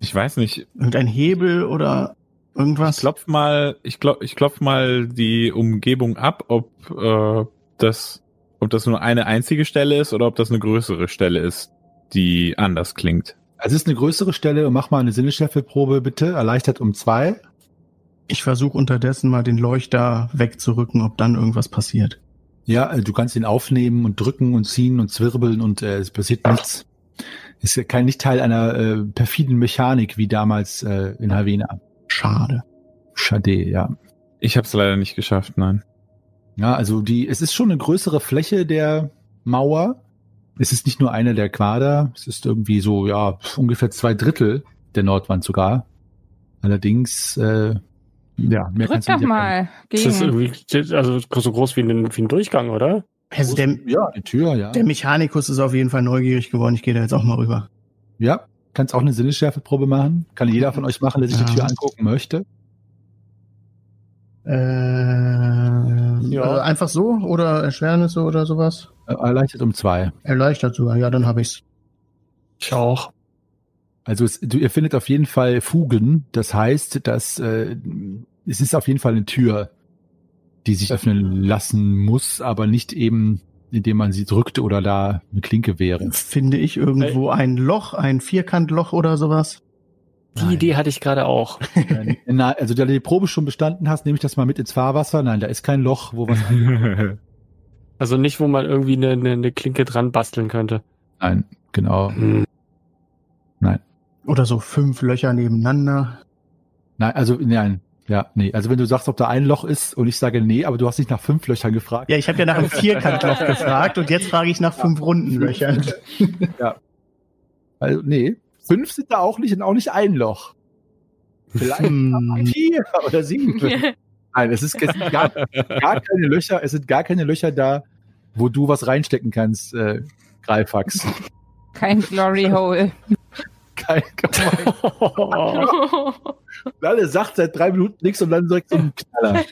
Ich weiß nicht. Irgendein Hebel oder Ich irgendwas? klopf mal, ich klopf, ich klopf mal die Umgebung ab, ob äh, das, ob das nur eine einzige Stelle ist oder ob das eine größere Stelle ist, die anders klingt. Also es ist eine größere Stelle und mach mal eine Sinneschärfeprobe bitte, erleichtert um zwei. Ich versuche unterdessen mal den Leuchter wegzurücken, ob dann irgendwas passiert. Ja, äh, du kannst ihn aufnehmen und drücken und ziehen und zwirbeln und äh, es passiert nichts. Ist ja kein nicht Teil einer äh, perfiden Mechanik wie damals äh, in Havena. Schade. Schade, ja. Ich habe es leider nicht geschafft, nein. Ja, also die, es ist schon eine größere Fläche der Mauer. Es ist nicht nur eine der Quader, es ist irgendwie so, ja, ungefähr zwei Drittel der Nordwand sogar. Allerdings, äh, ja, mehr Drück kannst doch mal Das ist gegen. irgendwie also so groß wie ein, wie ein Durchgang, oder? Also der, Ja, die Tür, ja. der Mechanikus ist auf jeden Fall neugierig geworden. Ich gehe da jetzt auch mal rüber. Ja, kannst auch eine Sinnesschärfeprobe machen. Kann jeder von euch machen, der sich die Ja. Tür angucken möchte. Äh, Ja. äh, einfach so oder Erschwernisse oder sowas? Äh, Erleichtert um zwei. Erleichtert sogar. Ja, dann habe ich's. Ich auch. Also es, du, ihr findet auf jeden Fall Fugen. Das heißt, dass äh, es ist auf jeden Fall eine Tür, die sich öffnen lassen muss, aber nicht eben, indem man sie drückt oder da eine Klinke wäre. Finde ich irgendwo ein Loch, ein Vierkantloch oder sowas? Die Nein. Idee hatte ich gerade auch. Na, also da du die Probe schon bestanden hast, nehme ich das mal mit ins Fahrwasser. Nein, da ist kein Loch, wo was. Also nicht, wo man irgendwie eine, eine, eine Klinke dran basteln könnte. Nein, genau. Hm. Oder so fünf Löcher nebeneinander. Nein, also nein. Ja, nee. Also wenn du sagst, ob da ein Loch ist und ich sage nee, aber du hast nicht nach fünf Löchern gefragt. Ja, ich habe ja nach einem Vierkantloch gefragt und jetzt frage ich nach fünf runden Löchern. Also nee, fünf sind da auch nicht und auch nicht ein Loch. Vielleicht Hm. vier oder sieben. Nein, es ist, es sind gar, gar keine Löcher, es sind gar keine Löcher da, wo du was reinstecken kannst, äh, Greifax. Kein Glory Hole. Kein, Alle sagt seit drei Minuten nichts und dann direkt so ein Knaller.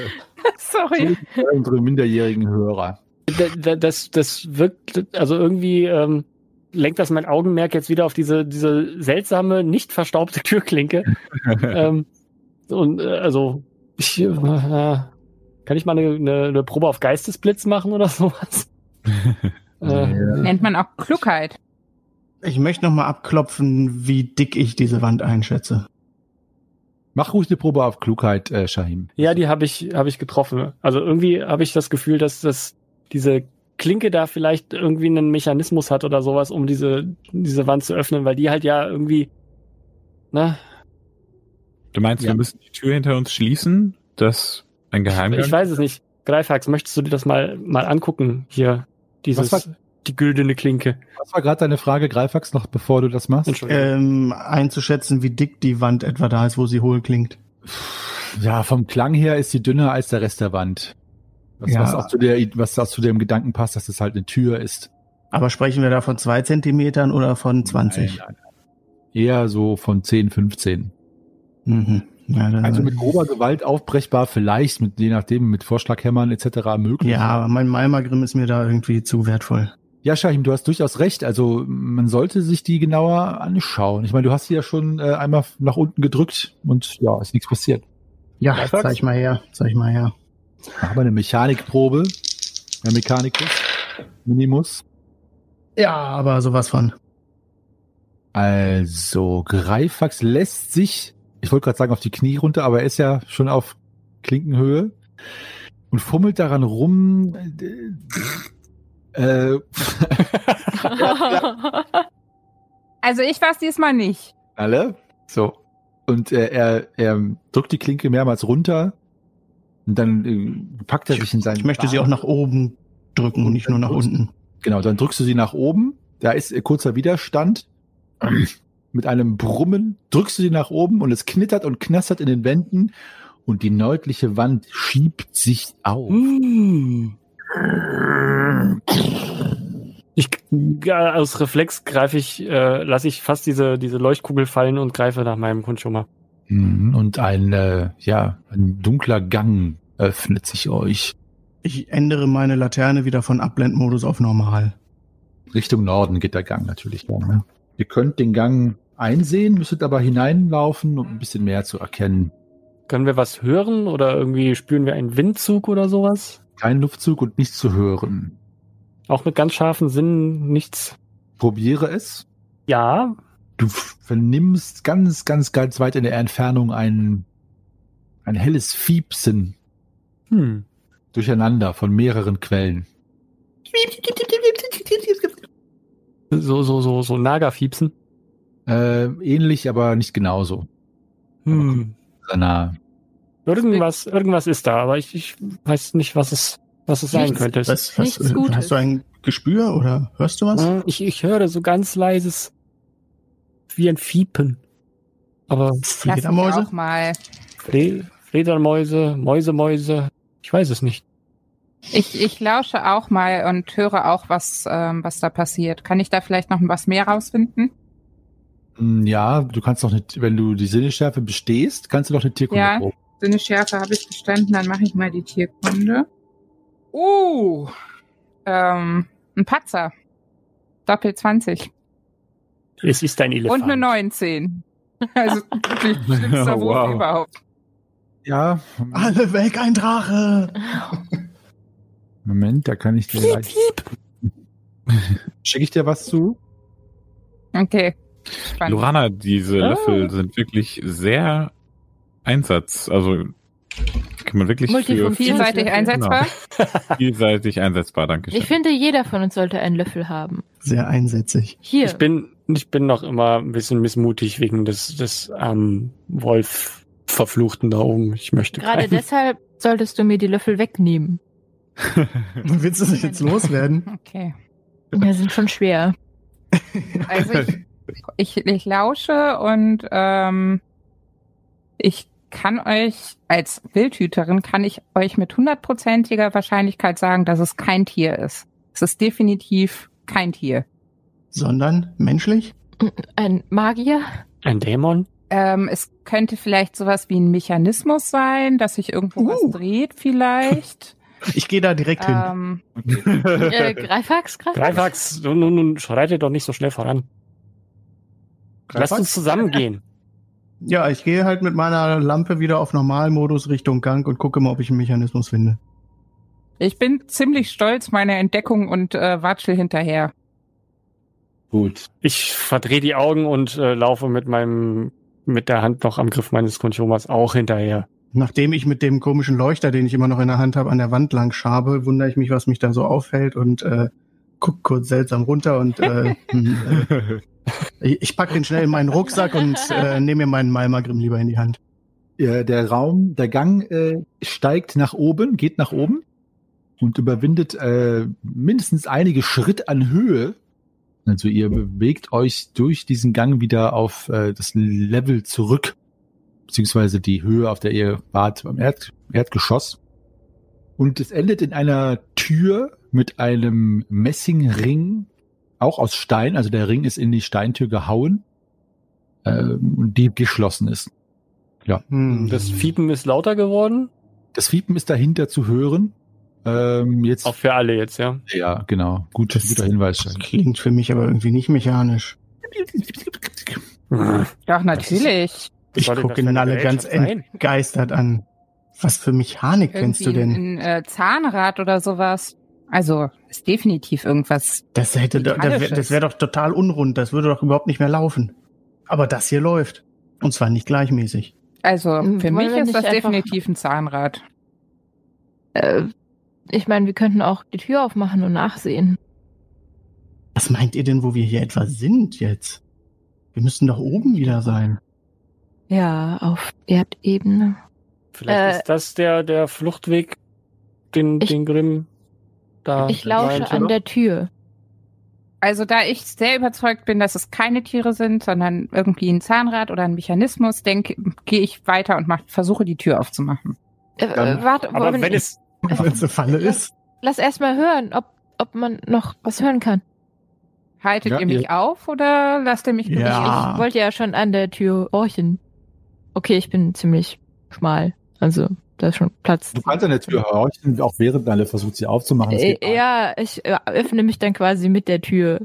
Sorry. Für unsere minderjährigen Hörer. Da- da- das, das wirkt, also irgendwie ähm, lenkt das mein Augenmerk jetzt wieder auf diese, diese seltsame, nicht verstaubte Türklinke. ähm, und äh, also, ich, äh, kann ich mal eine, eine, eine Probe auf Geistesblitz machen oder sowas? äh, Nennt man auch Klugheit. Ich möchte noch mal abklopfen, wie dick ich diese Wand einschätze. Mach ruhig eine Probe auf Klugheit, äh, Shahim. ja, die habe ich, habe ich getroffen. Also irgendwie habe ich das Gefühl, dass das diese Klinke da vielleicht irgendwie einen Mechanismus hat oder sowas, um diese, diese Wand zu öffnen, weil die halt ja irgendwie, ne, Du meinst, Ja. wir müssen die Tür hinter uns schließen? Das ein Geheimgang? Ich weiß es nicht. Greifax, möchtest du dir das mal, mal angucken? Hier, dieses, Was war- die güldene Klinke. Was war gerade deine Frage, Greifax, noch bevor du das machst? Entschuldigung. Ähm, einzuschätzen, wie dick die Wand etwa da ist, wo sie hohl klingt. Ja, vom Klang her ist sie dünner als der Rest der Wand. Was, Ja. was, auch zu der, was auch zu dem Gedanken passt, dass es halt eine Tür ist. Aber sprechen wir da von zwei Zentimetern oder von 20? Nein, nein. Eher so von 10, 15. Mhm. Ja, dann, Also mit grober Gewalt aufbrechbar, vielleicht mit, je nachdem, mit Vorschlaghämmern etc. möglich. ja, aber mein Malmagrim ist mir da irgendwie zu wertvoll. Ja, Shahim, du hast durchaus recht. Also man sollte sich die genauer anschauen. Ich meine, du hast sie ja schon äh, einmal nach unten gedrückt und ja, ist nichts passiert. Ja, Greifax? zeig mal her, zeig mal her. Machen wir eine Mechanikprobe. Der Mechanikus. Minimus. Ja, aber sowas von. Also, Greifax lässt sich, ich wollte gerade sagen, auf die Knie runter, aber er ist ja schon auf Klinkenhöhe und fummelt daran rum. Äh, Also ich war's diesmal nicht. alle. So. Und äh, er, er drückt die Klinke mehrmals runter und dann äh, packt er sich in seinen Ich möchte sie auch nach oben drücken und nicht nur nach unten. Genau, dann drückst du sie nach oben. Da ist äh, kurzer Widerstand. Mit einem Brummen drückst du sie nach oben und es knittert und knastert in den Wänden und die nördliche Wand schiebt sich auf. Mm. Ich aus Reflex greife ich, äh, lasse ich fast diese diese Leuchtkugel fallen und greife nach meinem Kunschummer. Mhm, Und ein, äh, ja, ein dunkler Gang öffnet sich euch. Ich ändere meine Laterne wieder von Abblendmodus auf normal. Richtung Norden geht der Gang natürlich. Dann, ne? Ihr könnt den Gang einsehen, müsstet aber hineinlaufen, um ein bisschen mehr zu erkennen. Können wir was hören oder irgendwie spüren wir einen Windzug oder sowas? Kein Luftzug und nichts zu hören. Auch mit ganz scharfen Sinnen nichts. Probiere es. Ja, Du vernimmst ganz, ganz, ganz weit in der Entfernung ein, ein helles Fiepsen hm. durcheinander von mehreren Quellen. so so so so Nagerfiepsen. Äh, ähnlich, aber nicht genauso. Hm. Nah. Irgendwas irgendwas ist da, aber ich, ich weiß nicht, was es was es sein Nichts. könnte. Was, was, Nichts äh, Gutes. hast du ein Gespür oder hörst du was? Hm, Ich, ich höre so ganz leises wie ein Fiepen. Aber Fledermäuse? auch mal. Fle Fledermäuse, Mäuse, Mäuse, ich weiß es nicht. Ich, ich lausche auch mal und höre auch, was, ähm, was da passiert. Kann ich da vielleicht noch was mehr rausfinden? Hm, Ja, du kannst doch nicht, wenn du die Sinnesschärfe bestehst, kannst du doch eine Tierkunde Ja. proben. Sinneschärfe habe ich bestanden, dann mache ich mal die Tierkunde. Uh, ähm, ein Patzer. Doppel 20. Es ist ein Elefant. Und eine 19. Also wirklich schlimmster Wurf Wow. überhaupt. Ja, Alle weg, ein Drache! Moment, da kann ich dir gleich. Schicke ich dir was zu? Okay. Spannend. Lorana, diese Ah. Löffel sind wirklich sehr Einsatz. Also kann man wirklich für Vielseitig Löffel. einsetzbar. vielseitig einsetzbar, danke schön. Ich finde, jeder von uns sollte einen Löffel haben. Sehr einsätzig. Hier. Ich bin, ich bin noch immer ein bisschen missmutig wegen des, des ähm, Wolf Verfluchten da oben. Ich möchte Gerade keinen. deshalb solltest du mir die Löffel wegnehmen. Willst du das jetzt loswerden? Okay. Die sind schon schwer. Also ich, ich, ich lausche und ähm, ich kann euch als Wildhüterin kann ich euch mit hundertprozentiger Wahrscheinlichkeit sagen, dass es kein Tier ist. Es ist definitiv kein Tier. Sondern menschlich? Ein Magier? Ein Dämon? Ähm, es könnte vielleicht sowas wie ein Mechanismus sein, dass sich irgendwo Uh. was dreht vielleicht. Ich gehe da direkt hin. ähm, Äh, Greifax? Greifax? Greifax, nun, nun, nun schreitet doch nicht so schnell voran. Lasst uns zusammengehen. Ja, ich gehe halt mit meiner Lampe wieder auf Normalmodus Richtung Gang und gucke mal, ob ich einen Mechanismus finde. ich bin ziemlich stolz meiner Entdeckung und äh, watschel hinterher. Gut. Ich verdrehe die Augen und äh, laufe mit meinem, mit der Hand noch am Griff meines Konchomas auch hinterher. Nachdem ich mit dem komischen Leuchter, den ich immer noch in der Hand habe, an der Wand lang schabe, wundere ich mich, was mich da so auffällt und äh, guck kurz seltsam runter und äh, hm, äh, ich, ich pack den schnell in meinen Rucksack und äh, nehme mir meinen Malmagrim lieber in die Hand. Ja, der Raum, der Gang äh, steigt nach oben, geht nach oben und überwindet äh, mindestens einige Schritt an Höhe. Also ihr bewegt euch durch diesen Gang wieder auf äh, das Level zurück, beziehungsweise die Höhe, auf der ihr wart beim Erd Erdgeschoss. Und es endet in einer Tür mit einem Messingring, auch aus Stein. Also der Ring ist in die Steintür gehauen, ähm, die geschlossen ist. Hm. Das Fiepen ist lauter geworden. Das Fiepen ist dahinter zu hören. Ähm, jetzt, Auch für alle jetzt, ja. ja, genau. Gut, Das- guter Hinweis. Das klingt für mich aber irgendwie nicht mechanisch. Doch, natürlich. Ich gucke eine Nalle ganz entgeistert an. Was für Mechanik kennst du Irgendwie denn? Ein, ein äh, Zahnrad oder sowas. Also, ist definitiv irgendwas. Das hätte, da- das wäre doch total unrund. Das würde doch überhaupt nicht mehr laufen. Aber das hier läuft. Und zwar nicht gleichmäßig. Also, Hm, für wollen mich ist das definitiv ein Zahnrad. Äh, ich meine, wir könnten auch die Tür aufmachen und nachsehen. Was meint ihr denn, wo wir hier etwa sind jetzt? Wir müssten doch oben wieder sein. Ja, auf Erdebene. Vielleicht Äh, ist das der, der Fluchtweg, den, Ich- den Grimm da Ich lausche an der Tür. Also, da ich sehr überzeugt bin, dass es keine Tiere sind, sondern irgendwie ein Zahnrad oder ein Mechanismus, denke, gehe ich weiter und mach, versuche die Tür aufzumachen. Äh, äh, warte, Aber wenn es, Wenn es eine Falle ist. lass erst mal hören, ob, ob man noch was hören kann. Haltet Ja, ihr mich ihr- auf oder lasst ihr mich Ja. durch? Ah. Ich wollte ja schon an der Tür horchen. Okay, ich bin ziemlich schmal. Also, da ist schon Platz. Du kannst an der Tür horchen, auch während alle versucht, sie aufzumachen. Äh, ja, ich äh, öffne mich dann quasi mit der Tür.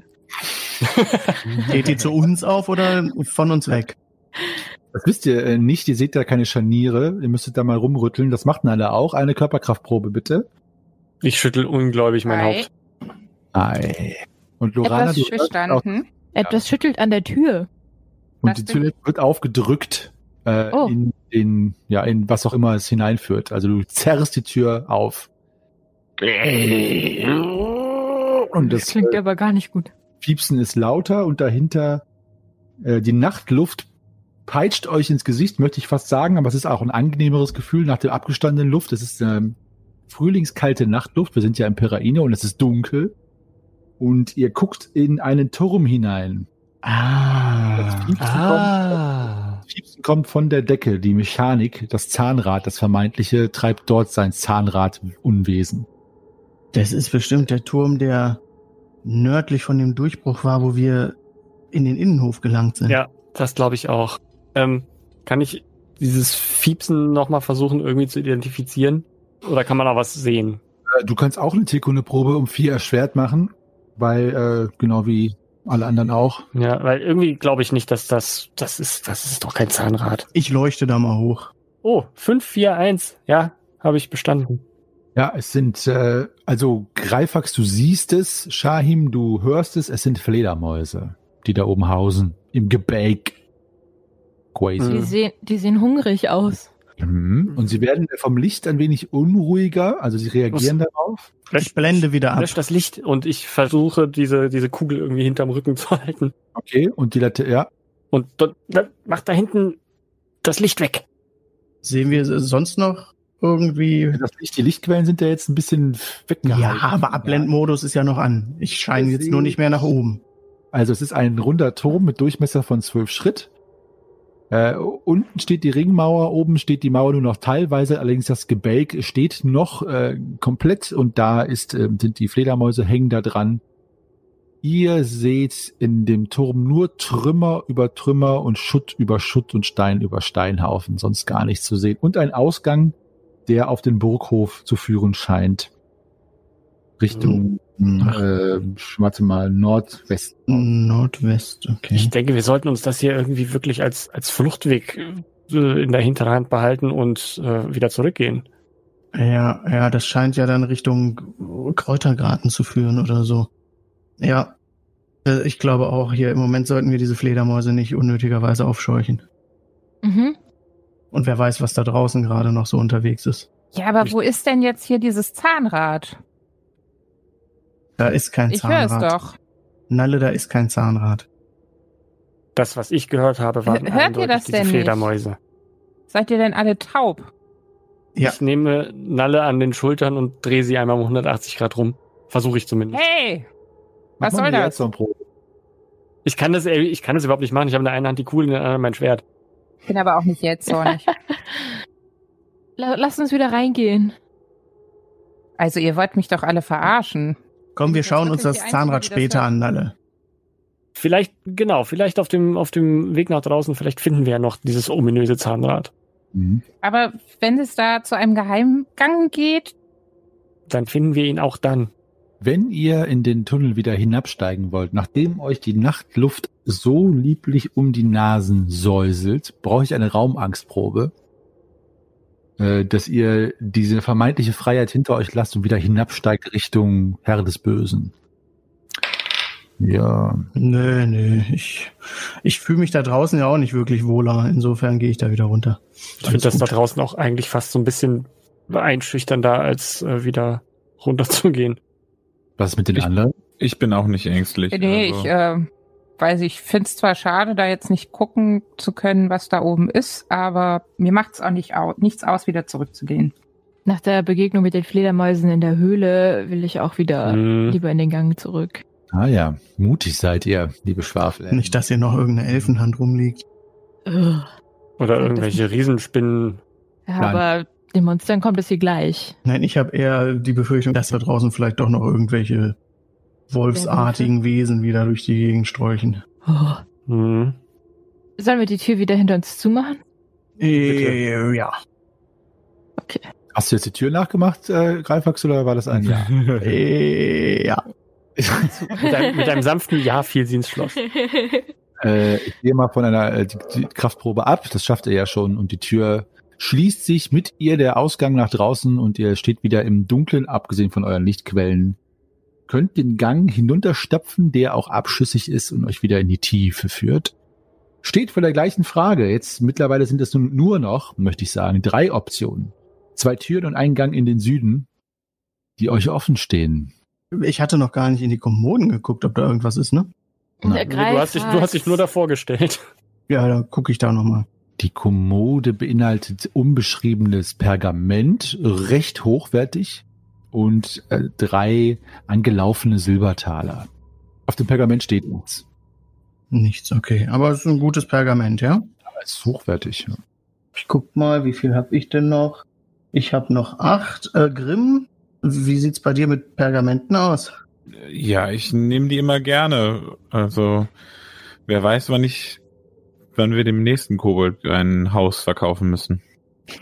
Geht die zu uns auf oder von uns weg? Das wisst ihr äh, nicht. Ihr seht da keine Scharniere. Ihr müsstet da mal rumrütteln. Das machten alle auch. Eine Körperkraftprobe, bitte. ich schüttel ungläubig mein Drei. Haupt. Ei. Und Lorana, Etwas du auch, Verstanden. Etwas schüttelt an der Tür. und Was die? Tür wird aufgedrückt äh, Oh. in, in, ja, in was auch immer es hineinführt. Also du zerrst die Tür auf. Und Das das klingt äh, aber gar nicht gut. Piepsen ist lauter und dahinter äh, die Nachtluft peitscht euch ins Gesicht, möchte ich fast sagen, aber es ist auch ein angenehmeres Gefühl nach der abgestandenen Luft. Es ist ähm, frühlingskalte Nachtluft. Wir sind ja im Peraine und es ist dunkel. Und ihr guckt in einen Turm hinein. Ah. Ah. Das Piepsen kommt von der Decke. Die Mechanik, das Zahnrad, das vermeintliche, treibt dort sein Zahnrad-Unwesen. Das ist bestimmt der Turm, der nördlich von dem Durchbruch war, wo wir in den Innenhof gelangt sind. Ja, das glaube ich auch. Ähm, kann ich dieses Fiepsen nochmal versuchen irgendwie zu identifizieren? Oder kann man da was sehen? Äh, Du kannst auch eine Sekunde-Probe um vier erschwert machen, weil, äh, genau wie alle anderen auch. Ja, weil irgendwie glaube ich nicht, dass das, das ist, das ist doch kein Zahnrad. Ich leuchte da mal hoch. Oh, 5, 4, 1. Ja, habe ich bestanden. Ja, es sind, äh, also Greifax, du siehst es, Shahim, du hörst es, es sind Fledermäuse, die da oben hausen, im Gebälk. Crazy. Die, sehen, die sehen hungrig aus. Mhm. Und sie werden vom Licht ein wenig unruhiger, also sie reagieren darauf. Ich blende wieder ab. Lösch das Licht und ich versuche, diese, diese Kugel irgendwie hinterm Rücken zu halten. Okay, und die Latte, ja, Und dort, da, mach da hinten das Licht weg. Sehen wir sonst noch irgendwie? das Licht, die Lichtquellen sind ja jetzt ein bisschen weggehalten. Ja, aber Abblendmodus ist ja noch an. Ich scheine jetzt nur nicht mehr nach oben. Also es ist ein runder Turm mit Durchmesser von zwölf Schritt. Äh, unten steht die Ringmauer, oben steht die Mauer nur noch teilweise, allerdings das Gebälk steht noch äh, komplett und da ist, äh, sind die Fledermäuse hängen da dran. Ihr seht in dem Turm nur Trümmer über Trümmer und Schutt über Schutt und Stein über Steinhaufen, sonst gar nichts zu sehen. Und ein Ausgang, der auf den Burghof zu führen scheint. Richtung, äh, warte mal, Nordwest. Nordwest, okay. Ich denke, wir sollten uns das hier irgendwie wirklich als, als Fluchtweg äh, in der Hinterhand behalten und äh, wieder zurückgehen. Ja, ja, das scheint ja dann Richtung Kräutergarten zu führen oder so. Ja, äh, ich glaube auch hier im Moment sollten wir diese Fledermäuse nicht unnötigerweise aufscheuchen. Mhm. Und wer weiß, was da draußen gerade noch so unterwegs ist. Ja, aber wo ist denn jetzt hier dieses Zahnrad? Da ist kein Ich höre es Zahnrad. doch. Nalle, da ist kein Zahnrad. Das, was ich gehört habe, waren Hört ihr das diese denn nicht? Fledermäuse. Seid ihr denn alle taub? Ja. Ich nehme Nalle an den Schultern und drehe sie einmal um 180 Grad rum. Versuche ich zumindest. Hey! Was soll das? Ich kann das, ich kann das überhaupt nicht machen. Ich habe in der einen Hand die Kugel, in der anderen mein Schwert. Bin aber auch nicht jetzt so nicht. La lass uns wieder reingehen. Also ihr wollt mich doch alle verarschen. Komm, wir schauen uns das Zahnrad später an, Nalle. Vielleicht, genau, vielleicht auf dem, auf dem Weg nach draußen, vielleicht finden wir ja noch dieses ominöse Zahnrad. Mhm. Aber wenn es da zu einem Geheimgang geht, Dann finden wir ihn auch dann. Wenn ihr in den Tunnel wieder hinabsteigen wollt, nachdem euch die Nachtluft so lieblich um die Nasen säuselt, brauche ich eine Raumangstprobe, dass ihr diese vermeintliche Freiheit hinter euch lasst und wieder hinabsteigt Richtung Herr des Bösen. Ja, Nö, nö. Ich, ich fühle mich da draußen ja auch nicht wirklich wohler. Insofern gehe ich da wieder runter. Ich finde das da draußen auch eigentlich fast so ein bisschen einschüchternder, als äh, wieder runterzugehen. was ist mit den Ich- anderen? Ich bin auch nicht ängstlich. nee, also. ich äh, weiß, ich finde es zwar schade, da jetzt nicht gucken zu können, was da oben ist, aber mir macht es auch nicht au nichts aus, wieder zurückzugehen. Nach der Begegnung mit den Fledermäusen in der Höhle will ich auch wieder Hm. lieber in den Gang zurück. Ah ja, mutig seid ihr, liebe Schwafel. Nicht, dass hier noch irgendeine Elfenhand rumliegt. Ugh. Oder irgendwelche Riesenspinnen. Ja, Nein. aber den Monstern kommt es hier gleich. Nein, ich habe eher die Befürchtung, dass da draußen vielleicht doch noch irgendwelche wolfsartigen Wesen wieder durch die Gegend sträuchen. Oh. Hm. Sollen wir die Tür wieder hinter uns zumachen? Äh, ja. Hast du jetzt die Tür nachgemacht, äh, Greifax, oder war das ein Ja? Äh, ja. mit, einem, mit einem sanften Ja fiel sie ins Schloss. Äh, ich gehe mal von einer äh, die, die Kraftprobe ab. Das schafft ihr ja schon. Und die Tür schließt sich mit ihr der Ausgang nach draußen und ihr steht wieder im Dunkeln, abgesehen von euren Lichtquellen. Könnt den Gang hinunterstapfen, der auch abschüssig ist und euch wieder in die Tiefe führt. Steht vor der gleichen Frage. Jetzt mittlerweile sind es nun nur noch, möchte ich sagen, drei Optionen. Zwei Türen und ein Gang in den Süden, die euch offen stehen. Ich hatte noch gar nicht in die Kommoden geguckt, ob da irgendwas ist, ne? Nee, du, hast dich, du hast dich nur davor gestellt. Ja, da gucke ich da nochmal. Die Kommode beinhaltet unbeschriebenes Pergament, recht hochwertig und äh, drei angelaufene Silbertaler. Auf dem Pergament steht nichts. Nichts, okay. Aber es ist ein gutes Pergament, ja? Aber es ist hochwertig. Ja. Ich guck mal, wie viel habe ich denn noch? Ich habe noch acht. Äh, Grimm, wie sieht's bei dir mit Pergamenten aus? Ja, ich nehme die immer gerne. Also, wer weiß, wann ich, wann wir dem nächsten Kobold ein Haus verkaufen müssen.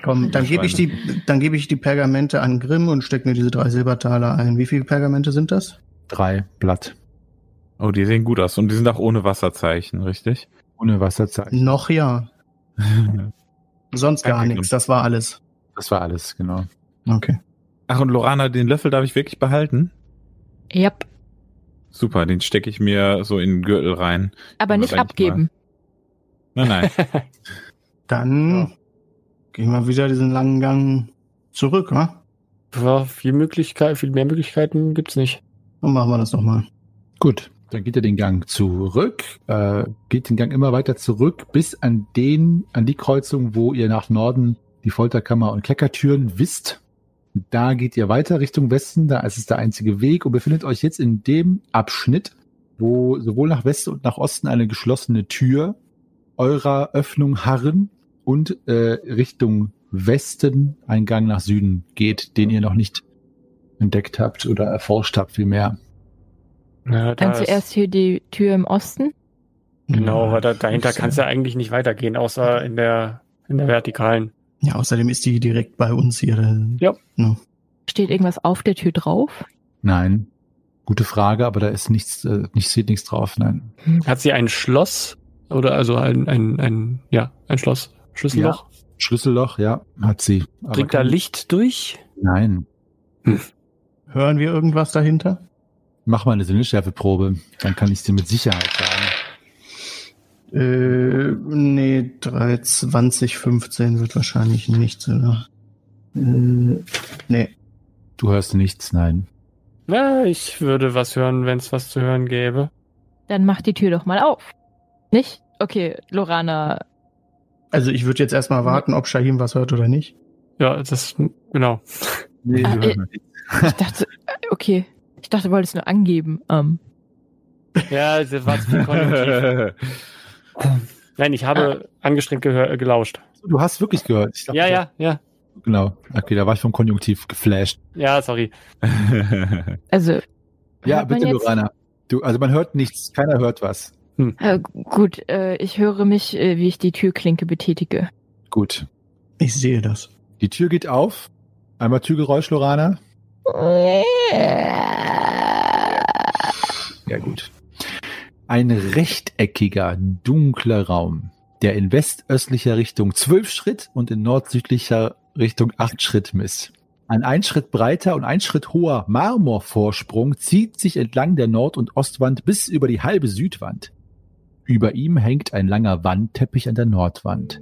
Komm, dann gebe ich die, dann gebe ich die Pergamente an Grimm und steck mir diese drei Silbertaler ein. Wie viele Pergamente sind das? Drei Blatt. Oh, die sehen gut aus und die sind auch ohne Wasserzeichen, richtig? Ohne Wasserzeichen. Noch ja. Sonst gar nichts. Das war alles. Das war alles, genau. Okay. Ach, und Lorana, den Löffel darf ich wirklich behalten? Yep. Super, den stecke ich mir so in den Gürtel rein. Aber nicht abgeben. Nein, nein. Dann gehen wir wieder diesen langen Gang zurück, wa? Ja, viel Möglichkeit, viel mehr Möglichkeiten gibt's nicht. Dann machen wir das doch mal. Gut, dann geht ihr den Gang zurück, äh, geht den Gang immer weiter zurück bis an den, an die Kreuzung, wo ihr nach Norden die Folterkammer und Kleckertüren wisst. Da geht ihr weiter Richtung Westen, da ist es der einzige Weg und befindet euch jetzt in dem Abschnitt, wo sowohl nach Westen und nach Osten eine geschlossene Tür eurer Öffnung harren und äh, Richtung Westen ein Gang nach Süden geht, den ihr noch nicht entdeckt habt oder erforscht habt, vielmehr. Ja, da Dann zuerst hier die Tür im Osten. Genau, Ja, weil da, dahinter ist, kann es ja eigentlich nicht weitergehen, außer in der, in der vertikalen. Ja, außerdem ist die direkt bei uns hier. Ja. Ne. Steht irgendwas auf der Tür drauf? Nein. Gute Frage, aber da ist nichts, äh, nicht steht nichts drauf. Nein. Hat sie ein Schloss? Oder also ein, ein, ein ja, ein Schloss. Schlüsselloch? Schlüsselloch, ja, hat sie. Bringt da Licht durch? Nein. Hören wir irgendwas dahinter? Mach mal eine Sinneschärfeprobe, dann kann ich es dir mit Sicherheit sagen. Äh, nee, 3, 20, 15 wird wahrscheinlich nichts, oder? Äh, nee. Du hörst nichts, nein. Na, ich würde was hören, wenn es was zu hören gäbe. Dann mach die Tür doch mal auf. Nicht? Okay, Lorana. Also ich würde jetzt erstmal warten, ob Shahim was hört oder nicht. Ja, das, genau. Nee, Ah, äh, nichts. Ich dachte, äh, okay. Ich dachte, du wolltest nur angeben. Ähm, Ja, das war zu viel konjunktiv. Nein, ich habe angestrengt gehör, äh, gelauscht. Du hast wirklich gehört. Ich dachte, Ja, ja, ja. Genau. Okay, da war ich vom Konjunktiv geflasht. Ja, sorry. Also, Ja, bitte, Lorana. Du, also man hört nichts, keiner hört was. Äh, gut, äh, ich höre mich, äh, wie ich die Türklinke betätige. Gut. Ich sehe das. Die Tür geht auf. Einmal Türgeräusch, Lorana. Ja, gut. Ein rechteckiger, dunkler Raum, der in westöstlicher Richtung zwölf Schritt und in nordsüdlicher Richtung acht Schritt misst. Ein ein Schritt breiter und ein Schritt hoher Marmorvorsprung zieht sich entlang der Nord- und Ostwand bis über die halbe Südwand. Über ihm hängt ein langer Wandteppich an der Nordwand.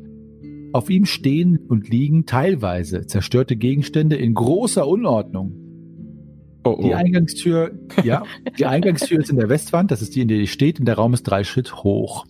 Auf ihm stehen und liegen teilweise zerstörte Gegenstände in großer Unordnung. oh, Die oh. Eingangstür, ja, die Eingangstür ist in der Westwand, das ist die, in der ihr steht, und der Raum ist drei Schritt hoch.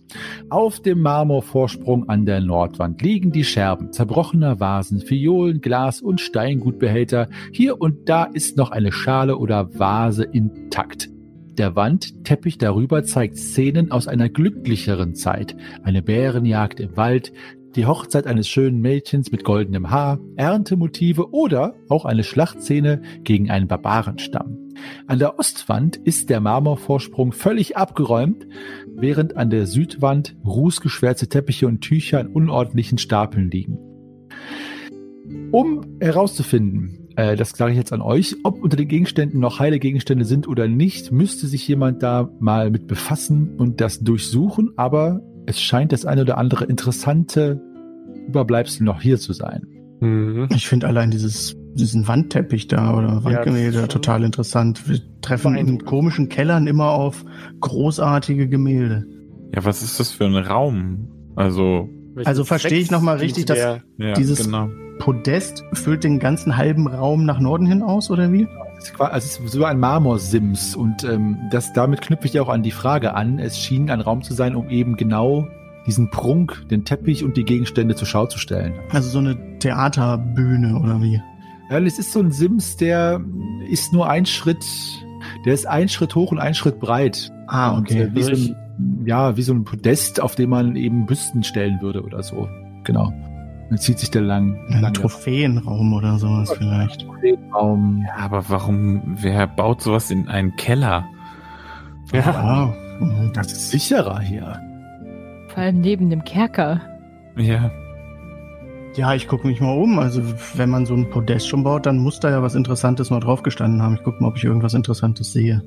Auf dem Marmorvorsprung an der Nordwand liegen die Scherben zerbrochener Vasen, Fiolen, Glas und Steingutbehälter. Hier und da ist noch eine Schale oder Vase intakt. Der Wandteppich darüber zeigt Szenen aus einer glücklicheren Zeit. Eine Bärenjagd im Wald, die Hochzeit eines schönen Mädchens mit goldenem Haar, Erntemotive oder auch eine Schlachtszene gegen einen Barbarenstamm. An der Ostwand ist der Marmorvorsprung völlig abgeräumt, während an der Südwand rußgeschwärzte Teppiche und Tücher in unordentlichen Stapeln liegen. Um herauszufinden, äh, das sage ich jetzt an euch, ob unter den Gegenständen noch heile Gegenstände sind oder nicht, müsste sich jemand da mal mit befassen und das durchsuchen, aber es scheint das eine oder andere interessante Überbleibsel noch hier zu sein. Mhm. Ich finde allein dieses, diesen Wandteppich da oder Wandgemälde ist total interessant. Wir treffen in komischen Kellern immer auf großartige Gemälde. Ja, was ist das für ein Raum? Also, Also verstehe ich noch mal richtig, dass- der, ja, Dieses- genau. Podest füllt den ganzen halben Raum nach Norden hin aus, oder wie? Es ist, qua- also es ist so ein Marmorsims und ähm, das, damit knüpfe ich ja auch an die Frage an. Es schien ein Raum zu sein, um eben genau diesen Prunk, den Teppich und die Gegenstände zur Schau zu stellen. Also so eine Theaterbühne, oder wie? Ja, es ist so ein Sims, der ist nur ein Schritt, der ist ein Schritt hoch und ein Schritt breit. Ah, Und, okay. äh, wie so ein, ja, wie so ein Podest, auf dem man eben Büsten stellen würde oder so. Genau. Dann zieht sich der lang. Ein Trophäenraum oder sowas vielleicht. Raum. Ja, aber warum, wer baut sowas in einen Keller? ja, Wow. Das ist sicherer hier. Vor allem neben dem Kerker. Ja. Ja, ich gucke mich mal um. Also wenn man so ein Podest schon baut, dann muss da ja was Interessantes mal drauf gestanden haben. Ich gucke mal, ob ich irgendwas Interessantes sehe.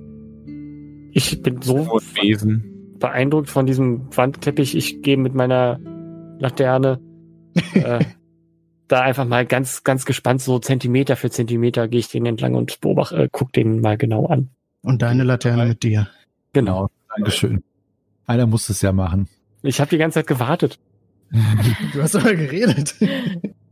ich bin so Wesen. Beeindruckt von diesem Wandteppich. Ich gehe mit meiner Laterne äh, da einfach mal ganz, ganz gespannt, so Zentimeter für Zentimeter gehe ich den entlang und beobachte, äh, guck den mal genau an. Und deine Laterne mit dir. Genau. Dankeschön. Einer muss es ja machen. Ich habe die ganze Zeit gewartet. Du hast aber geredet.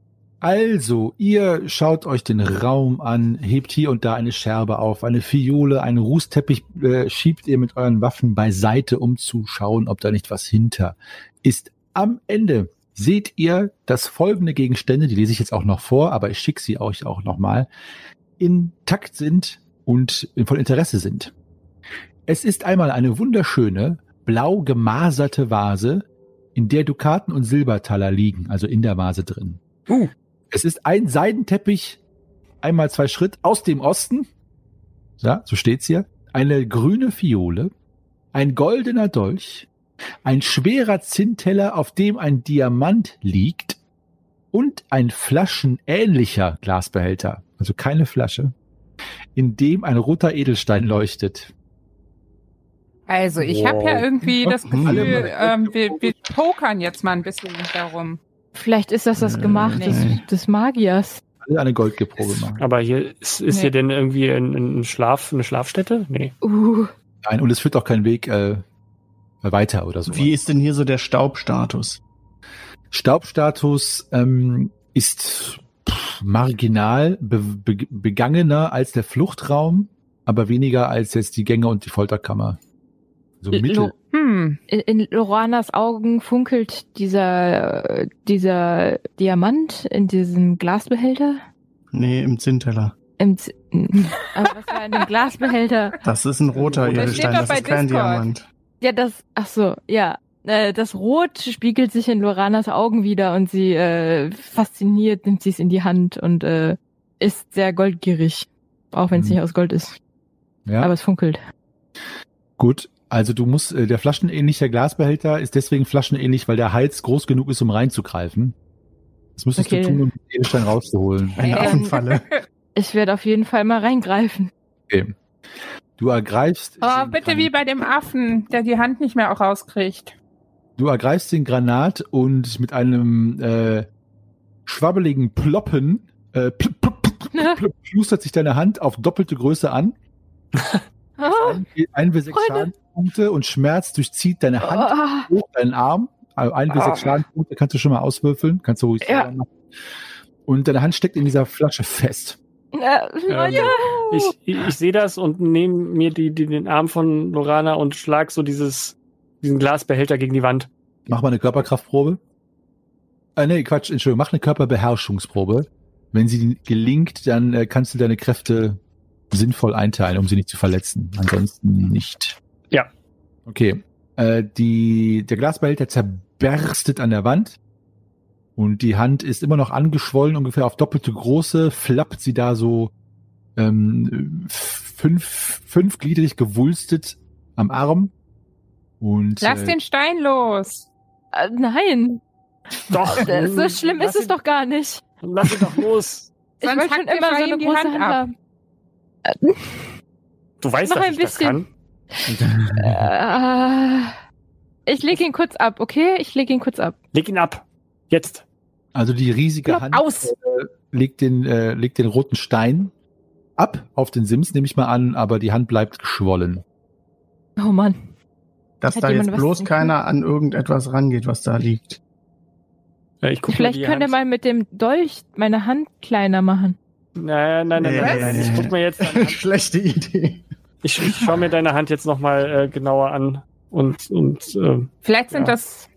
Also, ihr schaut euch den Raum an, hebt hier und da eine Scherbe auf, eine Fiole, einen Rußteppich äh, schiebt ihr mit euren Waffen beiseite, um zu schauen, ob da nicht was hinter ist. Am Ende seht ihr, dass folgende Gegenstände, die lese ich jetzt auch noch vor, aber ich schicke sie euch auch nochmal, intakt sind und von Interesse sind. Es ist einmal eine wunderschöne, blau gemaserte Vase, in der Dukaten und Silbertaler liegen, also in der Vase drin. Uh. Es ist ein Seidenteppich, einmal zwei Schritt aus dem Osten. Ja, so steht's hier. Eine grüne Fiole, ein goldener Dolch, ein schwerer Zinnteller, auf dem ein Diamant liegt und ein flaschenähnlicher Glasbehälter, also keine Flasche, in dem ein roter Edelstein leuchtet. Also, ich habe ja Wow. irgendwie das Gefühl, ähm, wir, wir pokern jetzt mal ein bisschen darum. Vielleicht ist das das Äh, Gemach des, nee. des Magiers. Alle eine Goldgeprobe machen. Aber hier ist, ist Nee. hier denn irgendwie ein, ein Schlaf, eine Schlafstätte? Nee. Uh, Nein, und es führt auch kein Weg äh, weiter oder so. Wie ist denn hier so der Staubstatus? Staubstatus ähm, ist pff, marginal be be begangener als der Fluchtraum, aber weniger als jetzt die Gänge und die Folterkammer. So Lo- mittel. Hm, in, in Loranas Augen funkelt dieser, dieser Diamant in diesem Glasbehälter. Nee, im Zinnteller. Im Z Aber was war in dem Glasbehälter? Das ist ein roter Edelstein, das ist kein Discord. Diamant. Ja, das, ach so, ja. äh, das Rot spiegelt sich in Loranas Augen wieder und sie äh, fasziniert nimmt sie es in die Hand und äh, ist sehr goldgierig, auch wenn es Mhm. nicht aus Gold ist, Ja, aber es funkelt. gut. Also du musst, äh, der flaschenähnliche Glasbehälter ist deswegen flaschenähnlich, weil der Hals groß genug ist, um reinzugreifen. Das müsstest Okay. du tun, um den Edelstein rauszuholen. Eine Ähm. Affenfalle. Ich werde auf jeden Fall mal reingreifen. Okay. Du ergreifst, Oh, bitte Gran- wie bei dem Affen, der die Hand nicht mehr auch rauskriegt. du ergreifst den Granat und mit einem äh, schwabbeligen Ploppen äh, plop, plop, plop, plop, plop, plustert sich deine Hand auf doppelte Größe an. Oh, Ein bis sechs Freunde. Schadenspunkte und Schmerz durchzieht deine Hand oh, hoch, deinen Arm. Also ein bis Ah. sechs Schadenspunkte kannst du schon mal auswürfeln. Kannst du ruhig Ja. machen. Und deine Hand steckt in dieser Flasche fest. äh, Ähm, ich ich, ich sehe das und nehme mir die, die, den Arm von Lorana und schlag so dieses, diesen Glasbehälter gegen die Wand. Mach mal eine Körperkraftprobe. Äh, nee, Quatsch, Entschuldigung, mach eine Körperbeherrschungsprobe. Wenn sie gelingt, dann äh, kannst du deine Kräfte sinnvoll einteilen, um sie nicht zu verletzen. Ansonsten nicht. Okay. Äh, die, der Glasbehälter zerberstet an der Wand. Und die Hand ist immer noch angeschwollen, ungefähr auf doppelte Große, flappt sie da so ähm, fünf, fünfgliedrig gewulstet am Arm. Und Lass äh, den Stein los. äh, nein, Doch. so schlimm lass ist es ihn- doch gar nicht. Lass ihn doch los. Ich Sonst wollte schon immer so eine die große Hand Hand, ab. haben. Du weißt, Noch dass ein ich das bisschen. kann. Äh, ich lege ihn kurz ab, okay? Ich lege ihn kurz ab. Leg ihn ab. Jetzt. Also die riesige Plopp, Hand aus. Äh, legt, den, äh, legt den roten Stein ab auf den Sims, nehme ich mal an, aber die Hand bleibt geschwollen. Oh Mann. Dass Hat da jetzt bloß keiner an irgendetwas rangeht, was da liegt. Ja, ich guck Vielleicht könnt ihr mal mit dem Dolch meine Hand kleiner machen. Nein, nein, nein, nein, nein. Ich nee. guck mir jetzt deine Hand. Schlechte Idee. Ich, ich schaue mir deine Hand jetzt nochmal äh, genauer an. Und, und äh, Vielleicht sind Ja. das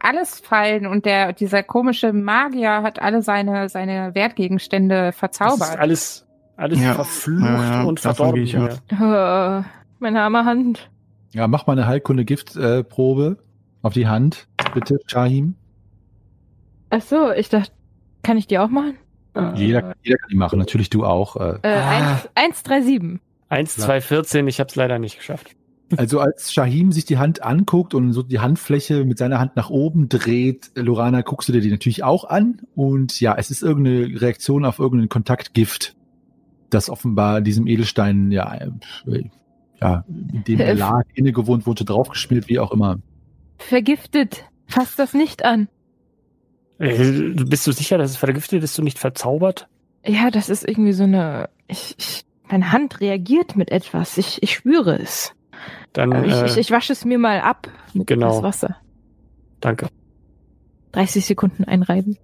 alles Fallen und der, dieser komische Magier hat alle seine, seine Wertgegenstände das ist verzaubert. alles, alles Ja. verflucht Ja, ja, und verdorben. ich hier. Oh, meine arme Hand. Ja, mach mal eine Heilkunde-Gift-Probe auf die Hand, bitte, Shahim. Ach so, ich dachte, kann ich die auch machen? Jeder, jeder kann die machen, natürlich du auch. Äh. Äh, Ah. 1, 3, 7. 1, 2, 14, ich habe es leider nicht geschafft. Also als Shahim sich die Hand anguckt und so die Handfläche mit seiner Hand nach oben dreht, Lorana, guckst du dir die natürlich auch an. Und ja, es ist irgendeine Reaktion auf irgendein Kontaktgift, das offenbar diesem Edelstein, ja, äh, ja, in dem er Äh, lag, innegewohnt wurde, draufgeschmiert, wie auch immer. Vergiftet. Fass das nicht an. Äh, bist du sicher, dass es vergiftet ist, du nicht verzaubert? Ja, das ist irgendwie so eine. Ich, ich, meine Hand reagiert mit etwas. Ich, ich spüre es. Dann, Äh, ich, äh, ich, ich wasche es mir mal ab mit genau. etwas Wasser. danke. 30 Sekunden einreiben.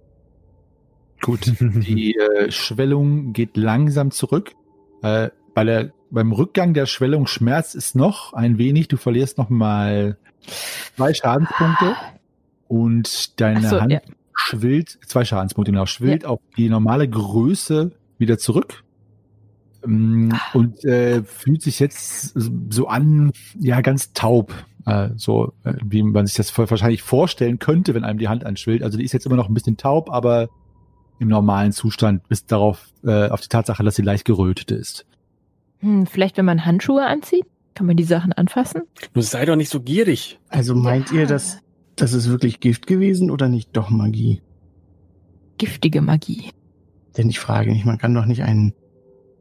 Gut, die äh, Schwellung geht langsam zurück. Äh, bei der, beim Rückgang der Schwellung schmerzt es noch ein wenig. Du verlierst noch mal zwei Schadenspunkte und deine so, Hand ja. schwillt, zwei Schadenspunkte genau, schwillt auf die normale Größe wieder zurück. Ähm, Und äh, fühlt sich jetzt so an, ja, ganz taub. Äh, so, äh, wie man sich das wahrscheinlich vorstellen könnte, wenn einem die Hand anschwillt. Also die ist jetzt immer noch ein bisschen taub, aber im normalen Zustand bis darauf, äh, auf die Tatsache, dass sie leicht gerötet ist. Hm, vielleicht, wenn man Handschuhe anzieht, kann man die Sachen anfassen. Du sei doch nicht so gierig. Also meint Ja. ihr, dass das ist wirklich Gift gewesen oder nicht doch Magie? Giftige Magie. Denn ich frage mich, man kann doch nicht einen,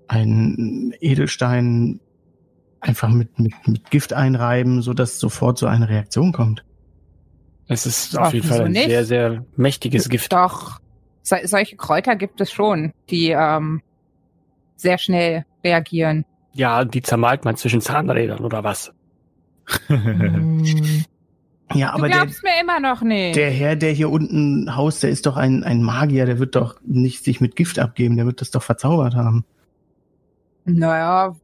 einen Edelstein einfach mit, mit, mit Gift einreiben, sodass sofort so eine Reaktion kommt. Es ist Ja, auf jeden Fall ein nicht? sehr, sehr mächtiges Gift. Doch. So, solche Kräuter gibt es schon, die ähm, sehr schnell reagieren. Ja, die zermalt man zwischen Zahnrädern oder was? Hm, Ja, aber du der, glaubst mir immer noch nicht. der Herr, der hier unten haust, der ist doch ein, ein Magier, der wird doch nicht sich mit Gift abgeben, der wird das doch verzaubert haben. Naja,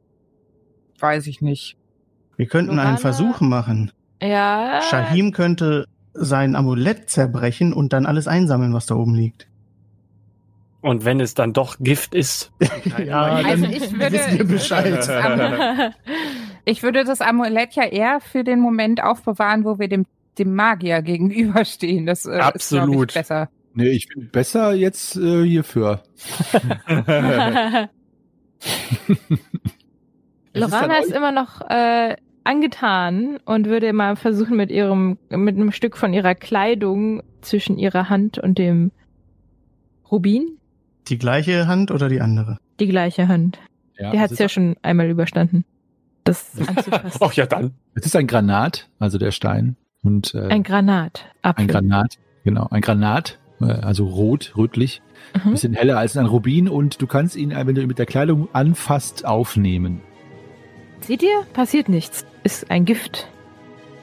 weiß ich nicht. Wir könnten einen Lorana- Versuch machen. ja. Shahim könnte sein Amulett zerbrechen und dann alles einsammeln, was da oben liegt. Und wenn es dann doch Gift ist. Ja, Also dann ich würde, wissen wir Bescheid. Ich würde, das Amulett, ja eher für den Moment aufbewahren, wo wir dem dem Magier gegenüberstehen. Das äh, ist, glaube Absolut. ich, besser. Nee, ich finde besser jetzt äh, hierfür. Lorana ist, immer noch äh, angetan und würde mal versuchen, mit ihrem, mit einem Stück von ihrer Kleidung zwischen ihrer Hand und dem Rubin, Die gleiche Hand oder die andere? die gleiche Hand. Ja, Der hat es ja schon einmal überstanden. Das anzufassen. Ach ja, dann. es ist ein Granat, also der Stein. Und äh, Ein Granat. Apfel. ein Granat, genau, ein Granat, äh, also rot, rötlich, Mhm. bisschen heller als ein Rubin und du kannst ihn, äh, wenn du ihn mit der Kleidung anfasst, aufnehmen. Seht ihr? Passiert nichts. Ist ein Gift.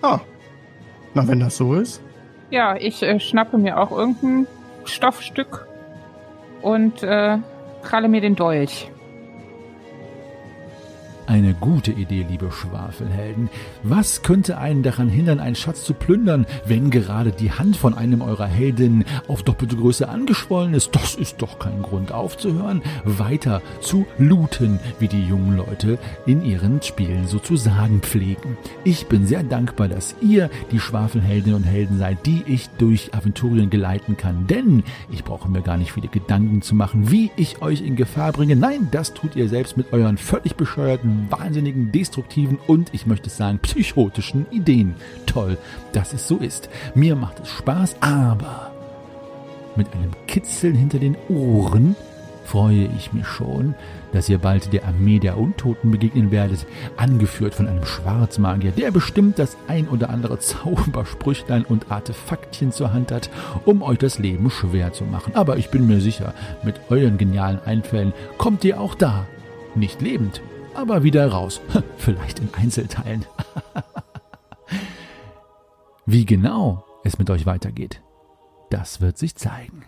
Ah. Na, wenn das so ist. Ja, ich äh, schnappe mir auch irgendein Stoffstück und äh, kralle mir den Dolch. Eine gute Idee, liebe Schwafelhelden. Was könnte einen daran hindern, einen Schatz zu plündern, wenn gerade die Hand von einem eurer Heldinnen auf doppelte Größe angeschwollen ist? Das ist doch kein Grund aufzuhören, weiter zu looten, wie die jungen Leute in ihren Spielen sozusagen pflegen. Ich bin sehr dankbar, dass ihr die Schwafelheldinnen und Helden seid, die ich durch Aventurien geleiten kann, denn ich brauche mir gar nicht viele Gedanken zu machen, wie ich euch in Gefahr bringe. Nein, das tut ihr selbst mit euren völlig bescheuerten, wahnsinnigen, destruktiven und, ich möchte sagen, psychotischen Ideen. Toll, dass es so ist. Mir macht es Spaß, aber mit einem Kitzeln hinter den Ohren freue ich mich schon, dass ihr bald der Armee der Untoten begegnen werdet, angeführt von einem Schwarzmagier, der bestimmt das ein oder andere Zaubersprüchlein und Artefaktchen zur Hand hat, um euch das Leben schwer zu machen. Aber ich bin mir sicher, mit euren genialen Einfällen kommt ihr auch da, nicht lebend, aber wieder raus. Vielleicht in Einzelteilen. Wie genau es mit euch weitergeht, das wird sich zeigen.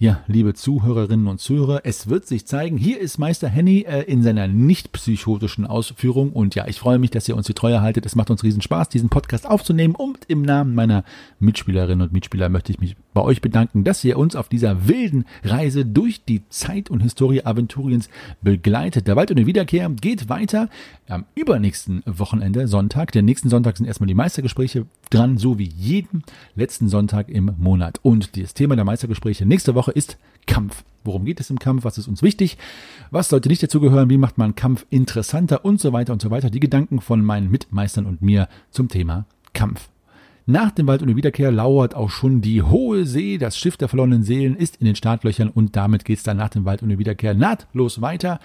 Ja, liebe Zuhörerinnen und Zuhörer, es wird sich zeigen. Hier ist Meister Henny äh, in seiner nicht psychotischen Ausführung. Und ja, ich freue mich, dass ihr uns die Treue haltet. Es macht uns riesen Spaß, diesen Podcast aufzunehmen. Und im Namen meiner Mitspielerinnen und Mitspieler möchte ich mich bei euch bedanken, dass ihr uns auf dieser wilden Reise durch die Zeit und Historie Aventuriens begleitet. Der Wald und die Wiederkehr geht weiter am übernächsten Wochenende, Sonntag. Der nächsten Sonntag sind erstmal die Meistergespräche dran, so wie jeden letzten Sonntag im Monat. Und das Thema der Meistergespräche nächste Woche ist Kampf. Worum geht es im Kampf? Was ist uns wichtig? Was sollte nicht dazugehören? Wie macht man Kampf interessanter? Und so weiter und so weiter. Die Gedanken von meinen Mitmeistern und mir zum Thema Kampf. Nach dem Wald und der Wiederkehr lauert auch schon die hohe See. Das Schiff der verlorenen Seelen ist in den Startlöchern und damit geht es dann nach dem Wald und der Wiederkehr nahtlos weiter.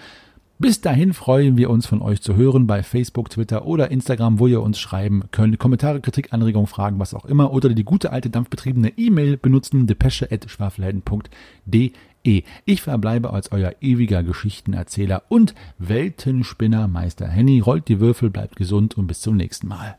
Bis dahin freuen wir uns von euch zu hören bei Facebook, Twitter oder Instagram, wo ihr uns schreiben könnt. Kommentare, Kritik, Anregungen, Fragen, was auch immer. Oder die gute alte dampfbetriebene E-Mail benutzen, depesche.schwafelhelden.de. Ich verbleibe als euer ewiger Geschichtenerzähler und Weltenspinner Meister Henny. Rollt die Würfel, bleibt gesund und bis zum nächsten Mal.